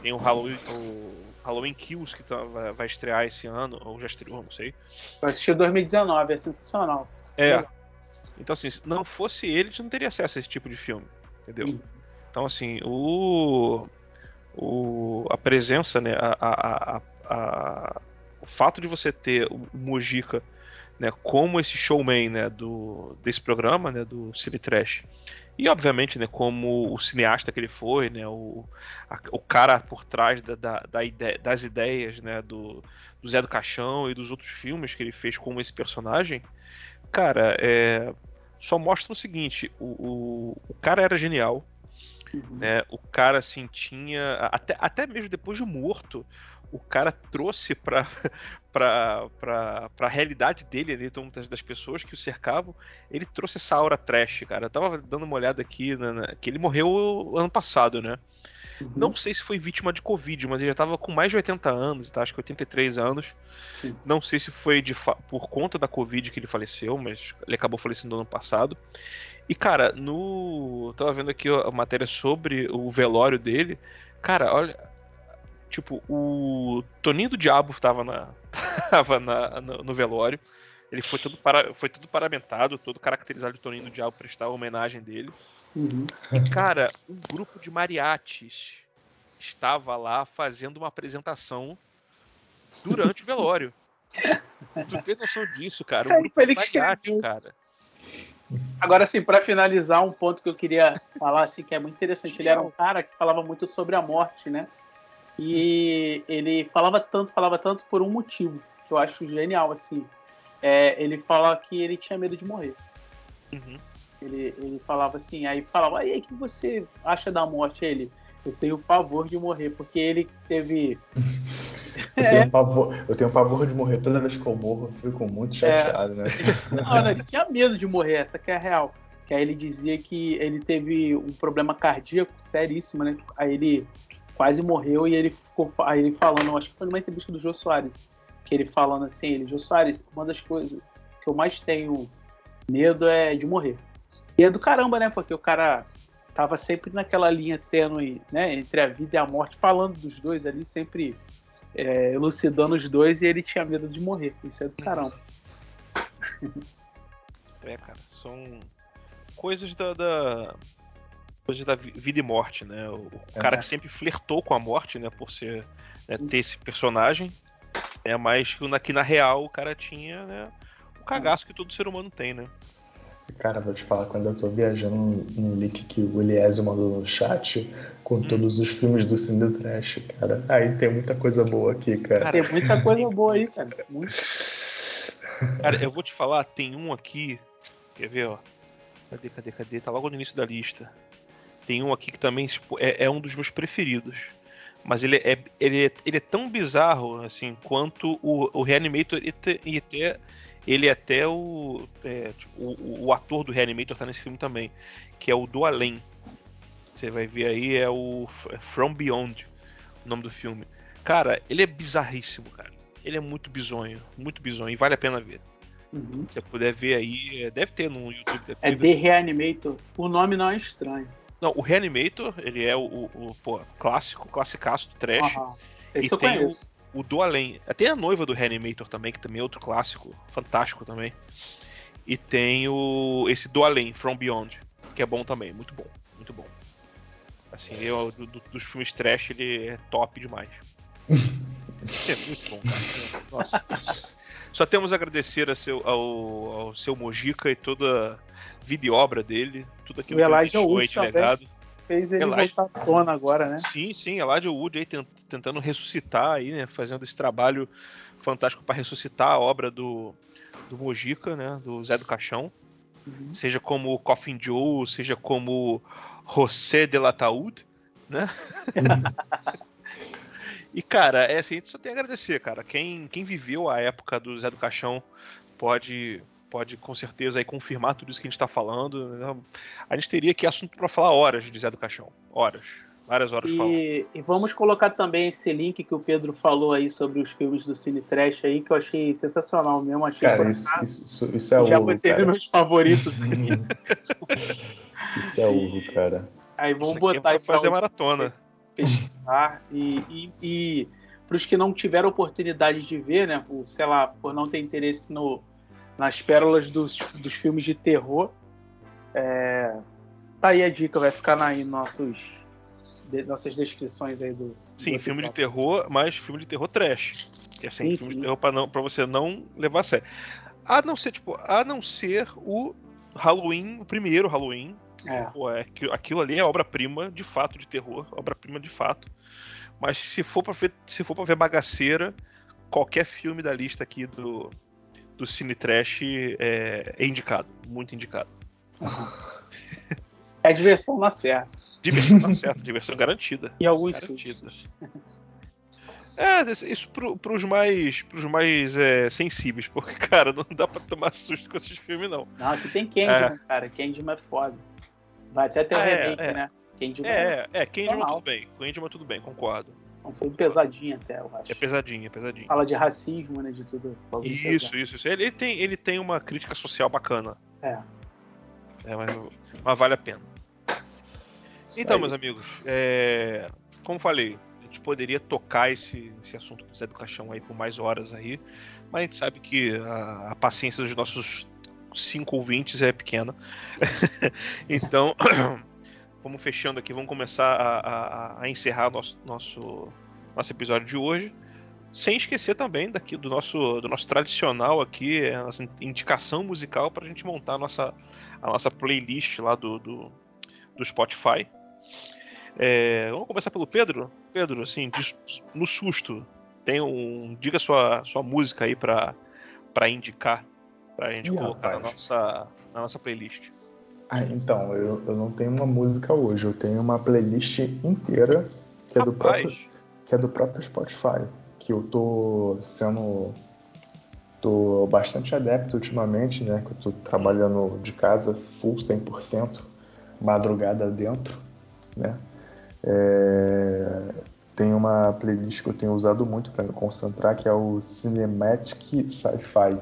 Speaker 1: Tem o Halloween, o Halloween Kills que tá- vai, vai estrear esse ano, ou já estreou, não sei.
Speaker 3: Eu assisti em 2019, é sensacional.
Speaker 1: É. Então, assim, se não fosse ele, a gente não teria acesso a esse tipo de filme. Entendeu?
Speaker 3: Sim.
Speaker 1: Então, assim, o. o a presença, né? A, a, a- a- o fato de você ter o Mojica né, como esse showman né, do, desse programa, né, do Cine Trash. E, obviamente, né, como o cineasta que ele foi, né, o, a- o cara por trás da, da- da ide- das ideias né, do, do Zé do Caixão e dos outros filmes que ele fez como esse personagem, cara, é, só mostra o seguinte: o, o, o cara era genial,
Speaker 3: Uhum.
Speaker 1: né? O cara assim tinha até, até mesmo depois de morto, o cara trouxe para *laughs* para para realidade dele ali, então, das, pessoas que o cercavam, ele trouxe essa aura trash, cara. Eu tava dando uma olhada aqui na, na- que ele morreu ano passado, né?
Speaker 3: Uhum.
Speaker 1: Não sei se foi vítima de Covid, mas ele já tava com mais de 80 anos, tá? acho que 83 anos.
Speaker 3: Sim.
Speaker 1: Não sei se foi de por conta da Covid que ele faleceu, mas ele acabou falecendo no ano passado. E, cara, no. eu Tava vendo aqui a matéria sobre o velório dele. Cara, olha. Tipo, o Toninho do Diabo tava, na, *laughs* tava na, no, no velório. Ele foi todo, para, foi todo paramentado, todo caracterizado de Toninho do Diabo prestar homenagem dele.
Speaker 3: Uhum.
Speaker 1: E, cara, um grupo de mariachis estava lá fazendo uma apresentação durante o velório. Tu tem noção disso, cara?
Speaker 3: Isso aí
Speaker 1: Um grupo
Speaker 3: foi
Speaker 1: de
Speaker 3: ele que
Speaker 1: mariachi, cara.
Speaker 3: Agora, assim, para finalizar, um ponto que eu queria falar, assim, que é muito interessante. Ele era um cara que falava muito sobre a morte, né? E ele falava tanto, falava tanto por um motivo, que eu acho genial, assim. É, ele fala que ele tinha medo de morrer.
Speaker 1: Uhum.
Speaker 3: Ele, ele falava assim, aí falava, e aí, o que você acha da morte? Ele, eu tenho pavor de morrer, porque ele teve. *laughs*
Speaker 2: Eu tenho, pavor, eu tenho pavor de morrer toda vez que eu morro, eu fico muito chateado, né? *laughs*
Speaker 3: Não, não, ele tinha medo de morrer, essa que é a real. Que aí ele dizia que ele teve um problema cardíaco seríssimo, né? Aí ele quase morreu e ele ficou aí ele falando, acho que foi numa entrevista do Jô Soares, que ele falando assim, ele, Jô Soares, uma das coisas que eu mais tenho medo é de morrer. E é do caramba, né? Porque o cara tava sempre naquela linha tênue, né? Entre a vida e a morte, falando dos dois ali, sempre é, elucidando os dois e ele tinha medo de morrer. Isso é do caramba.
Speaker 1: É, cara, são coisas da, da, coisa da vida e morte, né? O,
Speaker 2: É.
Speaker 1: cara que sempre flertou com a morte, né? Por ser né, ter esse personagem. É mais que na, que na real o cara tinha, né? O cagaço que todo ser humano tem, né?
Speaker 2: Cara, vou te falar, quando eu tô viajando no link que o Eliésio mandou no chat, com todos os filmes do Cine Trash, cara, aí tem muita coisa boa aqui, cara.
Speaker 3: Tem muita coisa boa aí, cara. Muito.
Speaker 1: Cara, eu vou te falar, tem um aqui. Quer ver, ó? Cadê, cadê, cadê? Tá logo no início da lista. Tem um aqui que também tipo, é, é um dos meus preferidos. Mas ele é, ele é, ele é tão bizarro, assim, quanto o, o Reanimator e até, e até- ele é até o, é, tipo, o. o ator do Reanimator tá nesse filme também. Que é o do Além. Você vai ver aí, é o F- From Beyond, o nome do filme. Cara, ele é bizarríssimo, cara. Ele é muito bizonho, muito bizonho, e vale a pena ver.
Speaker 3: Uhum.
Speaker 1: Se você puder ver aí, é, deve ter no YouTube.
Speaker 3: É. The Reanimator. O nome não é estranho.
Speaker 1: Não, o Reanimator, ele é o, o, o, pô, clássico, classicaço do trash.
Speaker 3: Aham. Esse
Speaker 1: E
Speaker 3: eu
Speaker 1: tem
Speaker 3: conheço.
Speaker 1: O do Além. Tem a noiva do Reanimator também, que também é outro clássico, fantástico também. E tem o esse do Além, From Beyond, que é bom também, muito bom, muito bom. Assim, eu, do- do- dos filmes trash, ele é top demais. *laughs* é muito bom, cara. Nossa. Só temos a agradecer a seu, ao, ao seu Mojica e toda a vida e obra dele, tudo aquilo
Speaker 3: O
Speaker 1: que ele
Speaker 3: Elijah
Speaker 1: deixou
Speaker 3: Wood
Speaker 1: aí de
Speaker 3: também.
Speaker 1: legado.
Speaker 3: Fez ele
Speaker 1: Relaxa.
Speaker 3: voltar à tona agora, né?
Speaker 1: Sim, sim, Elijah Wood aí tent- tentando ressuscitar aí, né, fazendo esse trabalho fantástico para ressuscitar a obra do, do Mojica, né, do Zé do Caixão,
Speaker 3: Uhum.
Speaker 1: seja como Coffin Joe, seja como José de Lataúd, né? *laughs* e cara, é assim, a gente só tem a agradecer, cara. Quem, quem viveu a época do Zé do Caixão pode pode com certeza aí confirmar tudo isso que a gente tá falando. né? A gente teria aqui assunto para falar horas de Zé do Caixão, horas, várias horas falando.
Speaker 3: E, e vamos colocar também esse link que o Pedro falou aí sobre os filmes do Cine Trash aí, que eu achei sensacional mesmo. Achei
Speaker 2: Cara, isso, isso, isso é
Speaker 3: Já
Speaker 2: ouro,
Speaker 3: botei nos
Speaker 2: cara.
Speaker 3: meus favoritos. *laughs*
Speaker 2: Isso é ouro, cara.
Speaker 3: Aí vamos
Speaker 1: Isso aqui é
Speaker 3: botar
Speaker 1: pra
Speaker 3: aí pra
Speaker 1: fazer
Speaker 3: onde
Speaker 1: maratona.
Speaker 3: pesquisar. E, e, e para os que não tiveram oportunidade de ver, né? Por, sei lá, por não ter interesse no, nas pérolas dos, dos filmes de terror, é, tá aí a dica, vai ficar na, em nossos, de- nossas descrições aí do.
Speaker 1: Sim,
Speaker 3: do
Speaker 1: filme de terror, mas filme de terror trash. Que é
Speaker 3: Sim,
Speaker 1: filme
Speaker 3: sim.
Speaker 1: de terror pra, não, pra você não levar a sério. A não ser, tipo, a não ser o Halloween, o primeiro Halloween.
Speaker 3: É.
Speaker 1: Pô, é, aquilo ali é obra-prima de fato de terror, obra-prima de fato. Mas se for pra ver, se for pra ver bagaceira, qualquer filme da lista aqui do, do Cine Trash é, é indicado, muito indicado.
Speaker 3: É diversão na serra.
Speaker 1: Diversão tá certo, *laughs* diversão garantida.
Speaker 3: E alguns
Speaker 1: Garantida. É, isso pro, pros mais, pros mais é, sensíveis, porque, cara, não dá pra tomar susto com esses filmes, não.
Speaker 3: Não, aqui tem Candyman, cara. Candyman é foda. Vai até ter o
Speaker 1: É,
Speaker 3: remake,
Speaker 1: é.
Speaker 3: né? Candyman
Speaker 1: É, é, Candyman
Speaker 3: Normal.
Speaker 1: tudo bem. Candyman tudo bem, concordo.
Speaker 3: É um filme pesadinho até, eu acho.
Speaker 1: É pesadinho, é pesadinho.
Speaker 3: Fala de racismo, né? De tudo.
Speaker 1: Isso, isso, isso. Ele tem, ele tem uma crítica social bacana.
Speaker 3: É.
Speaker 1: É, mas, mas vale a pena.
Speaker 2: Isso
Speaker 1: Então,
Speaker 2: aí.
Speaker 1: meus amigos, é, como falei, a gente poderia tocar esse, esse assunto do Zé do Caixão aí por mais horas aí, mas a gente sabe que a, a paciência dos nossos cinco ouvintes é pequena. *laughs* então, *clears throat* vamos fechando aqui, vamos começar a, a- a encerrar nosso, nosso, nosso episódio de hoje. Sem esquecer também daqui do nosso, do nosso tradicional aqui, a nossa indicação musical para a gente montar a nossa, a nossa playlist lá do, do, do Spotify. É, vamos começar pelo Pedro. Pedro, assim, no susto, tem um, diga sua, sua música aí para para indicar, pra gente
Speaker 2: Ih,
Speaker 1: colocar na nossa, na nossa playlist.
Speaker 2: Ah, então, eu, eu não tenho uma música hoje, eu tenho uma playlist inteira que é do próprio, que é do próprio Spotify, que eu tô sendo tô bastante adepto ultimamente, né, que eu tô trabalhando de casa full 100%, madrugada dentro, né? É, tem uma playlist que eu tenho usado muito para me concentrar, que é o Cinematic Sci-Fi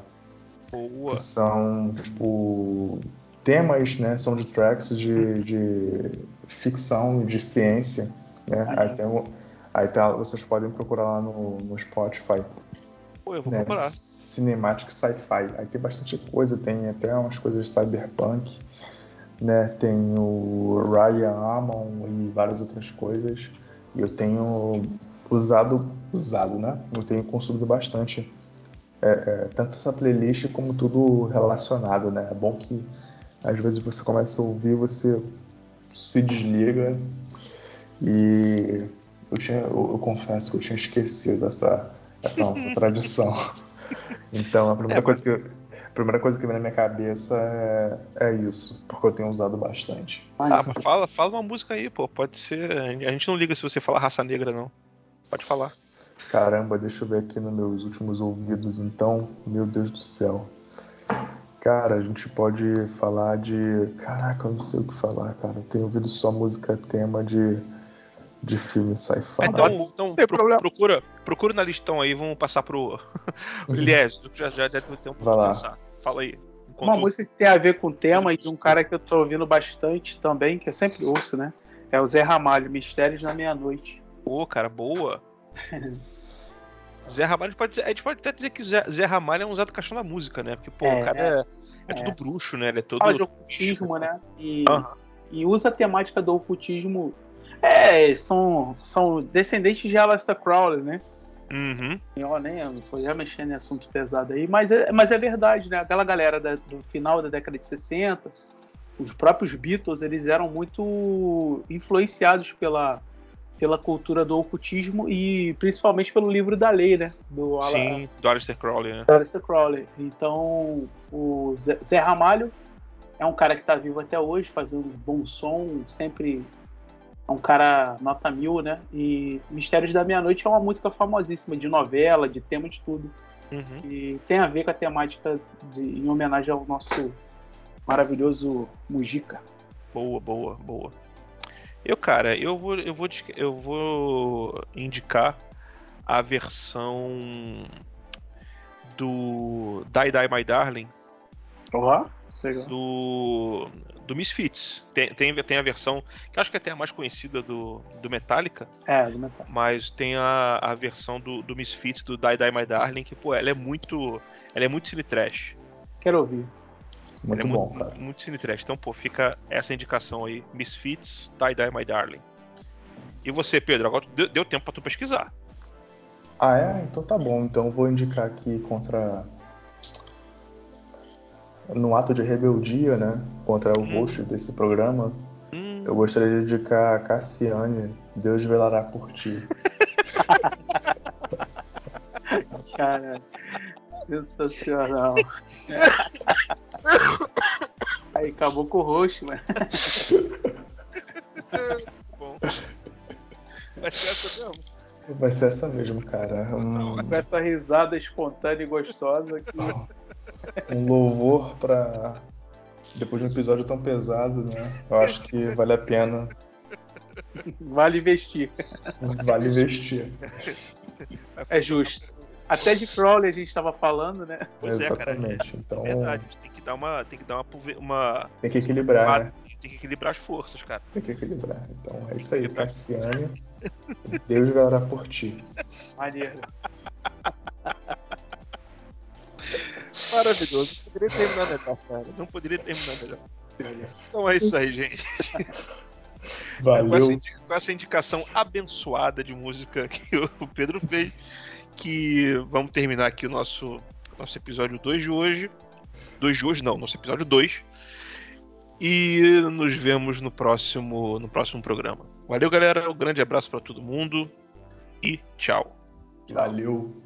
Speaker 2: são tipo temas, né, soundtracks de, de ficção e de ciência, né?
Speaker 3: Maneiro.
Speaker 2: Aí, tem o- aí tá, vocês podem procurar lá no, no Spotify,
Speaker 1: Pô, eu vou
Speaker 2: né?
Speaker 1: procurar.
Speaker 2: Cinematic Sci-Fi. Aí tem bastante coisa, tem até umas coisas cyberpunk, né? Tem o Ryan Amon e várias outras coisas. E eu tenho usado, usado, né? Eu tenho consumido bastante é, é, tanto essa playlist como tudo relacionado, né? É bom que às vezes você começa a ouvir, você se desliga e eu, tinha, eu, eu confesso que eu tinha esquecido essa, essa nossa *laughs* tradição. Então a primeira é, coisa que a primeira coisa que vem na minha cabeça é, é isso, porque eu tenho usado bastante.
Speaker 1: Ah, mas fala, fala uma música aí, pô. Pode ser. A gente não liga se você falar raça negra, não. Pode falar.
Speaker 2: Caramba, deixa eu ver aqui nos meus últimos ouvidos, então. Meu Deus do céu. Cara, a gente pode falar de. Caraca, eu não sei o que falar, cara. Eu tenho ouvido só música tema de, de filme sci-fi.
Speaker 1: Então, então pro, procura, procura na listão aí, vamos passar pro. *laughs* Aliás, já, já deve ter tempo
Speaker 2: pra pensar.
Speaker 1: Fala aí.
Speaker 3: Uma música que tem a ver com o tema e de um cara que eu tô ouvindo bastante também, que eu sempre ouço, né? É o Zé Ramalho, Mistérios na Meia-Noite.
Speaker 1: Pô, cara, boa. *laughs* Zé Ramalho pode dizer, a gente pode até dizer que Zé, Zé Ramalho é um Zé do caixão da música, né? Porque, pô, é, o cara é, é, é tudo bruxo, né? Ele é todo.
Speaker 3: Fala de ocultismo, né? E, uhum. e usa a temática do ocultismo. É, são, são descendentes de Aleister Crowley, né?
Speaker 1: Uhum.
Speaker 3: Eu nem foi já mexendo em assunto pesado aí, mas é, mas é verdade, né? Aquela galera da, do final da década de 60, os próprios Beatles, eles eram muito influenciados pela, pela cultura do ocultismo e principalmente pelo livro da lei, né?
Speaker 1: Do Sim, do Aleister Crowley, né?
Speaker 3: Do Aleister Crowley. Então, o Zé Ramalho é um cara que está vivo até hoje, fazendo bom som, sempre é um cara nota mil, né? E Mistérios da Meia-Noite é uma música famosíssima, de novela, de tema de tudo.
Speaker 1: Uhum.
Speaker 3: E tem a ver com a temática de, em homenagem ao nosso maravilhoso Mujica.
Speaker 1: Boa, boa, boa. Eu, cara, eu vou, eu vou, eu vou indicar a versão do Die Die My Darling.
Speaker 3: Olá,
Speaker 1: do do Misfits. Tem, tem, tem, a versão que acho que é até a mais conhecida do, do Metallica.
Speaker 3: É, do Metallica.
Speaker 1: Mas tem a, a versão do, do Misfits, do Die Die My Darling, que, pô, ela é muito. Ela é muito cine trash.
Speaker 3: Quero ouvir.
Speaker 2: Muito
Speaker 1: é
Speaker 2: bom,
Speaker 1: muito, cara. Muito cine trash. Então, pô, fica essa indicação aí: Misfits, Die Die My Darling. E você, Pedro, agora deu, deu tempo pra tu pesquisar.
Speaker 2: Ah, é? Então tá bom. Então eu vou indicar aqui contra. No ato de rebeldia, né? Contra o hum. host desse programa. Hum. Eu gostaria de indicar a Cassiane, Deus velará por ti. *laughs*
Speaker 3: Cara, sensacional. *laughs* *laughs* Aí acabou com o roxo, mano. *laughs*
Speaker 1: Bom. Vai ser essa mesmo?
Speaker 2: Vai ser essa mesmo, cara. Um...
Speaker 3: Com essa risada espontânea e gostosa que. *laughs*
Speaker 2: Um louvor pra. Depois de um episódio tão pesado, né? Eu acho que vale a pena.
Speaker 3: Vale investir.
Speaker 2: Vale investir.
Speaker 3: É justo. Até de Crowley a gente estava falando, né?
Speaker 2: Pois Exatamente. É, cara. Então...
Speaker 1: Verdade, tem que dar uma. Tem que dar uma. uma
Speaker 2: tem que equilibrar. Uma, né?
Speaker 1: Tem que equilibrar as forças, cara.
Speaker 2: Tem que equilibrar. Então é isso aí, Cassiane. Deus velará por ti.
Speaker 3: Maneiro.
Speaker 1: Maravilhoso. Não poderia terminar melhor, cara. Não poderia terminar melhor. Então é isso aí, gente.
Speaker 2: Valeu.
Speaker 1: Com essa, com essa indicação abençoada de música que o Pedro fez que vamos terminar aqui o nosso, nosso episódio 2 de hoje. 2 de hoje não, nosso episódio 2. E nos vemos no próximo, no próximo programa. Valeu, galera. Um grande abraço para todo mundo e tchau.
Speaker 2: Valeu.